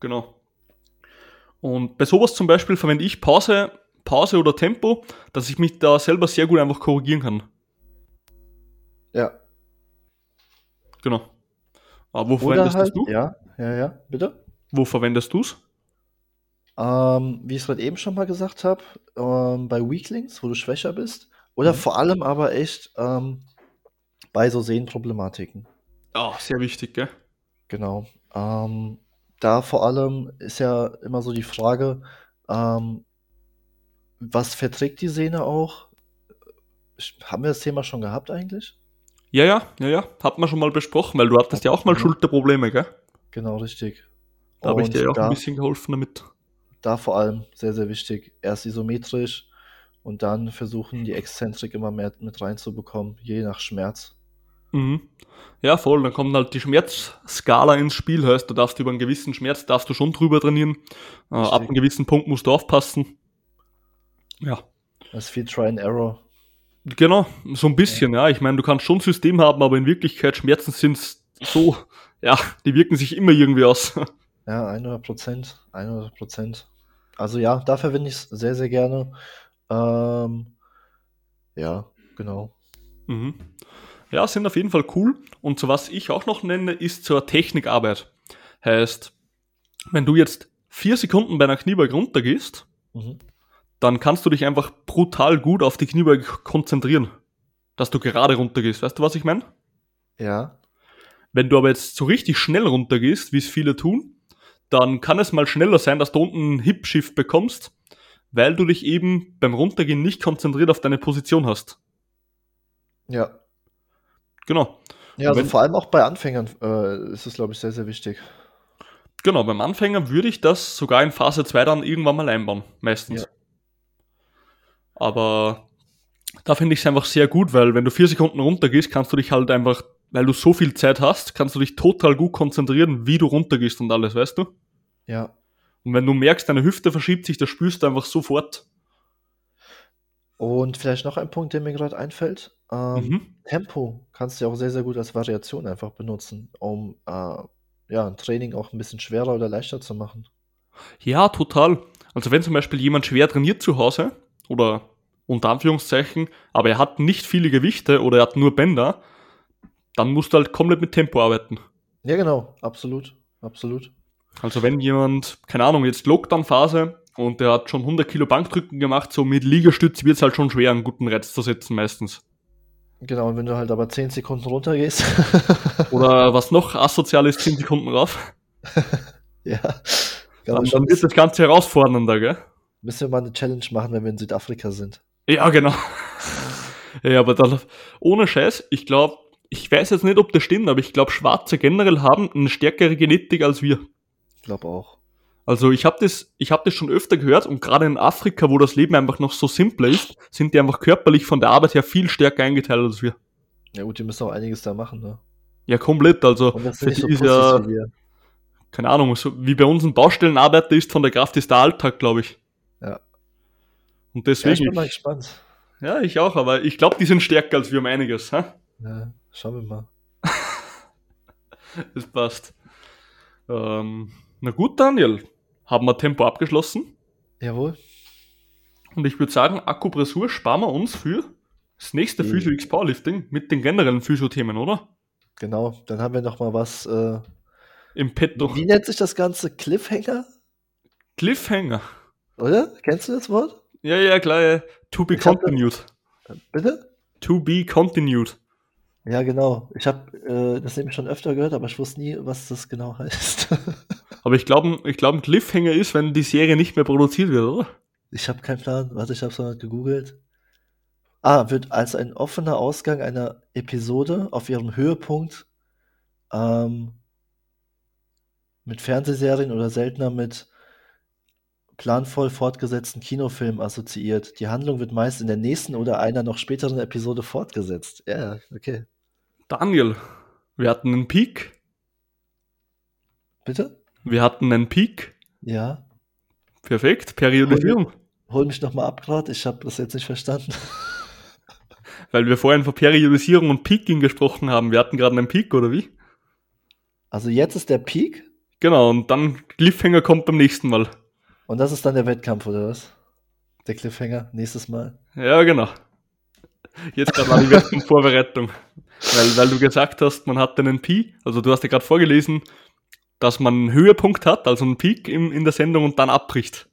Speaker 1: Genau. Und bei sowas zum Beispiel verwende ich Pause, Pause oder Tempo, dass ich mich da selber sehr gut einfach korrigieren kann.
Speaker 2: Ja.
Speaker 1: Genau. Aber wo
Speaker 2: Oder
Speaker 1: verwendest
Speaker 2: halt,
Speaker 1: du?
Speaker 2: ja, ja, ja, bitte.
Speaker 1: Wo verwendest du's?
Speaker 2: Ähm, wie ich es gerade eben schon mal gesagt habe, ähm, bei Weaklings, wo du schwächer bist. Oder
Speaker 1: Mhm.
Speaker 2: vor allem aber echt ähm, bei so Sehnenproblematiken.
Speaker 1: Ah, sehr wichtig, gell?
Speaker 2: Genau. Ähm, da vor allem ist ja immer so die Frage, ähm, was verträgt die Sehne auch? Haben wir das Thema schon gehabt eigentlich?
Speaker 1: Ja, ja, ja, ja. Hat man schon mal besprochen, weil du hattest ja auch mal
Speaker 2: Mhm.
Speaker 1: Schulterprobleme, gell?
Speaker 2: Genau, richtig.
Speaker 1: Da habe ich dir auch
Speaker 2: da,
Speaker 1: ein bisschen geholfen damit.
Speaker 2: da vor allem sehr, sehr wichtig. Erst isometrisch und dann versuchen, die Exzentrik immer mehr mit reinzubekommen, je nach Schmerz.
Speaker 1: Mhm. Ja, voll. Dann kommt halt die Schmerzskala ins Spiel. Heißt, du darfst über einen gewissen Schmerz darfst du schon drüber trainieren. Äh, ab einem gewissen Punkt musst du aufpassen. Ja,
Speaker 2: Das ist viel Try and Error.
Speaker 1: genau. So ein bisschen, ja. Ich meine, du kannst schon ein System haben, aber in Wirklichkeit Schmerzen sind so, ja, die wirken sich immer irgendwie aus.
Speaker 2: Ja, 100 Prozent. 100 Prozent. Also ja, da verwende ich es sehr, sehr gerne. Ähm, ja, genau.
Speaker 1: Mhm. Ja, sind auf jeden Fall cool. Und so was ich auch noch nenne, ist zur Technikarbeit. Heißt, wenn du jetzt vier Sekunden bei einer Kniebeuge runtergehst,
Speaker 2: Mhm.
Speaker 1: dann kannst du dich einfach brutal gut auf die Kniebeuge konzentrieren. Dass du gerade runtergehst. Weißt du, was ich meine?
Speaker 2: Ja,
Speaker 1: Wenn du aber jetzt so richtig schnell runtergehst, wie es viele tun, dann kann es mal schneller sein, dass du unten einen Hip-Shift bekommst, weil du dich eben beim Runtergehen nicht konzentriert auf deine Position hast.
Speaker 2: ja.
Speaker 1: Genau.
Speaker 2: Ja, also
Speaker 1: Wenn-
Speaker 2: vor allem auch bei Anfängern äh, ist es, glaube ich, sehr, sehr wichtig.
Speaker 1: Genau, beim Anfänger würde ich das sogar in Phase 2 dann irgendwann mal einbauen, meistens.
Speaker 2: Ja.
Speaker 1: Aber da finde ich es einfach sehr gut, weil wenn du vier Sekunden runtergehst, kannst du dich halt einfach, weil du so viel Zeit hast, kannst du dich total gut konzentrieren, wie du runtergehst und alles, weißt du?
Speaker 2: Ja.
Speaker 1: Und wenn du merkst, deine Hüfte verschiebt sich, das spürst du einfach sofort.
Speaker 2: Und vielleicht noch ein Punkt, der mir gerade einfällt. Ähm,
Speaker 1: Mhm.
Speaker 2: Tempo kannst du ja auch sehr, sehr gut als Variation einfach benutzen, um äh, ja, ein Training auch ein bisschen schwerer oder leichter zu machen.
Speaker 1: Ja, total. Also wenn zum Beispiel jemand schwer trainiert zu Hause oder unter Anführungszeichen, aber er hat nicht viele Gewichte oder er hat nur Bänder, dann musst du halt komplett mit Tempo arbeiten.
Speaker 2: Ja, genau, absolut, absolut.
Speaker 1: Also wenn jemand, keine Ahnung, jetzt Lockdown-Phase und der hat schon 100 Kilo Bankdrücken gemacht, so mit Liegestütz wird es halt schon schwer, einen guten Reiz zu setzen meistens.
Speaker 2: Genau, und wenn du halt aber 10 Sekunden runtergehst.
Speaker 1: Oder was noch asozial ist, 10 Sekunden rauf.
Speaker 2: ja,
Speaker 1: Dann,
Speaker 2: Gabriel,
Speaker 1: dann wird das Ganze herausfordernder, gell?
Speaker 2: müssen wir mal eine Challenge machen, wenn wir in Südafrika sind.
Speaker 1: Ja, genau. ja, aber da, ohne Scheiß, ich glaube, ich weiß jetzt nicht, ob das stimmt, aber ich glaube, Schwarze generell haben eine stärkere Genetik als wir.
Speaker 2: Ich glaube auch.
Speaker 1: Also ich habe das, ich habe das schon öfter gehört und gerade in Afrika, wo das Leben einfach noch so simpler ist, sind die einfach körperlich von der Arbeit her viel stärker eingeteilt als wir.
Speaker 2: Ja gut, die müssen auch einiges da machen, ne?
Speaker 1: Ja, komplett. Also für
Speaker 2: nicht so
Speaker 1: die ist ja, keine Ahnung, so wie bei uns ein Baustellenarbeiter ist, von der Kraft ist der Alltag, glaube ich.
Speaker 2: Ja.
Speaker 1: Und
Speaker 2: Ja, ich
Speaker 1: deswegen,
Speaker 2: bin mal gespannt.
Speaker 1: ja, ich auch, aber ich glaube, die sind stärker als wir um einiges. Hä?
Speaker 2: Ja, schauen wir mal.
Speaker 1: Das passt. Ähm, na gut, Daniel, haben wir Tempo abgeschlossen.
Speaker 2: Jawohl.
Speaker 1: Und ich würde sagen, Akkupressur sparen wir uns für das nächste
Speaker 2: Mhm.
Speaker 1: Physio X Powerlifting mit den generellen Physio-Themen, oder?
Speaker 2: Genau. Dann haben wir noch mal was. Äh,
Speaker 1: Im Petto.
Speaker 2: wie nennt sich das Ganze? Cliffhanger?
Speaker 1: Cliffhanger.
Speaker 2: Oder? Kennst du das Wort?
Speaker 1: Ja, ja, klar. ja. To be
Speaker 2: Ich hab-
Speaker 1: continued.
Speaker 2: Bitte?
Speaker 1: To be continued.
Speaker 2: Ja, genau. Ich habe äh, das nämlich schon öfter gehört, aber ich wusste nie, was das genau heißt.
Speaker 1: Aber ich glaube, ich glaub, ein Cliffhanger ist, wenn die Serie nicht mehr produziert wird, oder?
Speaker 2: ich habe keinen Plan. Warte, ich habe es mal gegoogelt. Ah, wird als ein offener Ausgang einer Episode auf ihrem Höhepunkt ähm, mit Fernsehserien oder seltener mit planvoll fortgesetzten Kinofilmen assoziiert. Die Handlung wird meist in der nächsten oder einer noch späteren Episode fortgesetzt. Ja, okay.
Speaker 1: Daniel, wir hatten einen Peak.
Speaker 2: Bitte?
Speaker 1: Wir hatten einen Peak.
Speaker 2: Ja.
Speaker 1: Perfekt. Periodisierung.
Speaker 2: Hol mich noch mal ab gerade. Ich habe das jetzt nicht verstanden.
Speaker 1: Weil wir vorhin von Periodisierung und Peaking gesprochen haben. Wir hatten gerade einen Peak, oder wie?
Speaker 2: Also jetzt ist der Peak
Speaker 1: Genau, und dann Cliffhanger kommt beim nächsten Mal.
Speaker 2: und das ist dann der Wettkampf, oder was? Der Cliffhanger, nächstes Mal.
Speaker 1: Ja, genau. Jetzt gerade war die Wettkampfvorbereitung. Weil, weil du gesagt hast, man hat einen Pi, also du hast ja gerade vorgelesen, dass man einen Höhepunkt hat, also einen Peak in, in der Sendung und dann abbricht.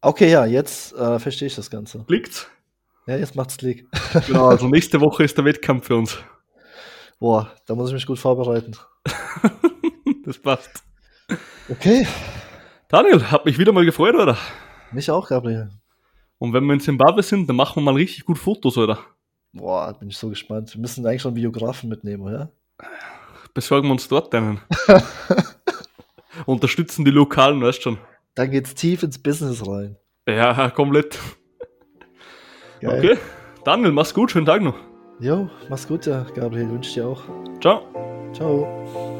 Speaker 2: Okay, ja, jetzt äh, verstehe ich das Ganze.
Speaker 1: Klickt's?
Speaker 2: Ja, jetzt macht's Klick.
Speaker 1: Genau, also nächste Woche ist der Wettkampf für uns.
Speaker 2: Boah, da muss ich mich gut vorbereiten.
Speaker 1: Das passt.
Speaker 2: Okay,
Speaker 1: Daniel, hat mich wieder mal gefreut, oder?
Speaker 2: mich auch, Gabriel.
Speaker 1: Und wenn wir in Zimbabwe sind, dann machen wir mal richtig gut Fotos, oder?
Speaker 2: Boah, bin ich so gespannt. Wir müssen eigentlich schon einen Videografen mitnehmen, oder?
Speaker 1: Besorgen wir uns dort einen. Unterstützen die Lokalen, weißt schon.
Speaker 2: Dann geht's tief ins Business rein.
Speaker 1: Ja, komplett.
Speaker 2: Geil.
Speaker 1: Okay. Daniel, mach's gut, schönen Tag noch.
Speaker 2: Jo, mach's gut, ja, Gabriel. Wünsche ich dir auch.
Speaker 1: Ciao.
Speaker 2: Ciao.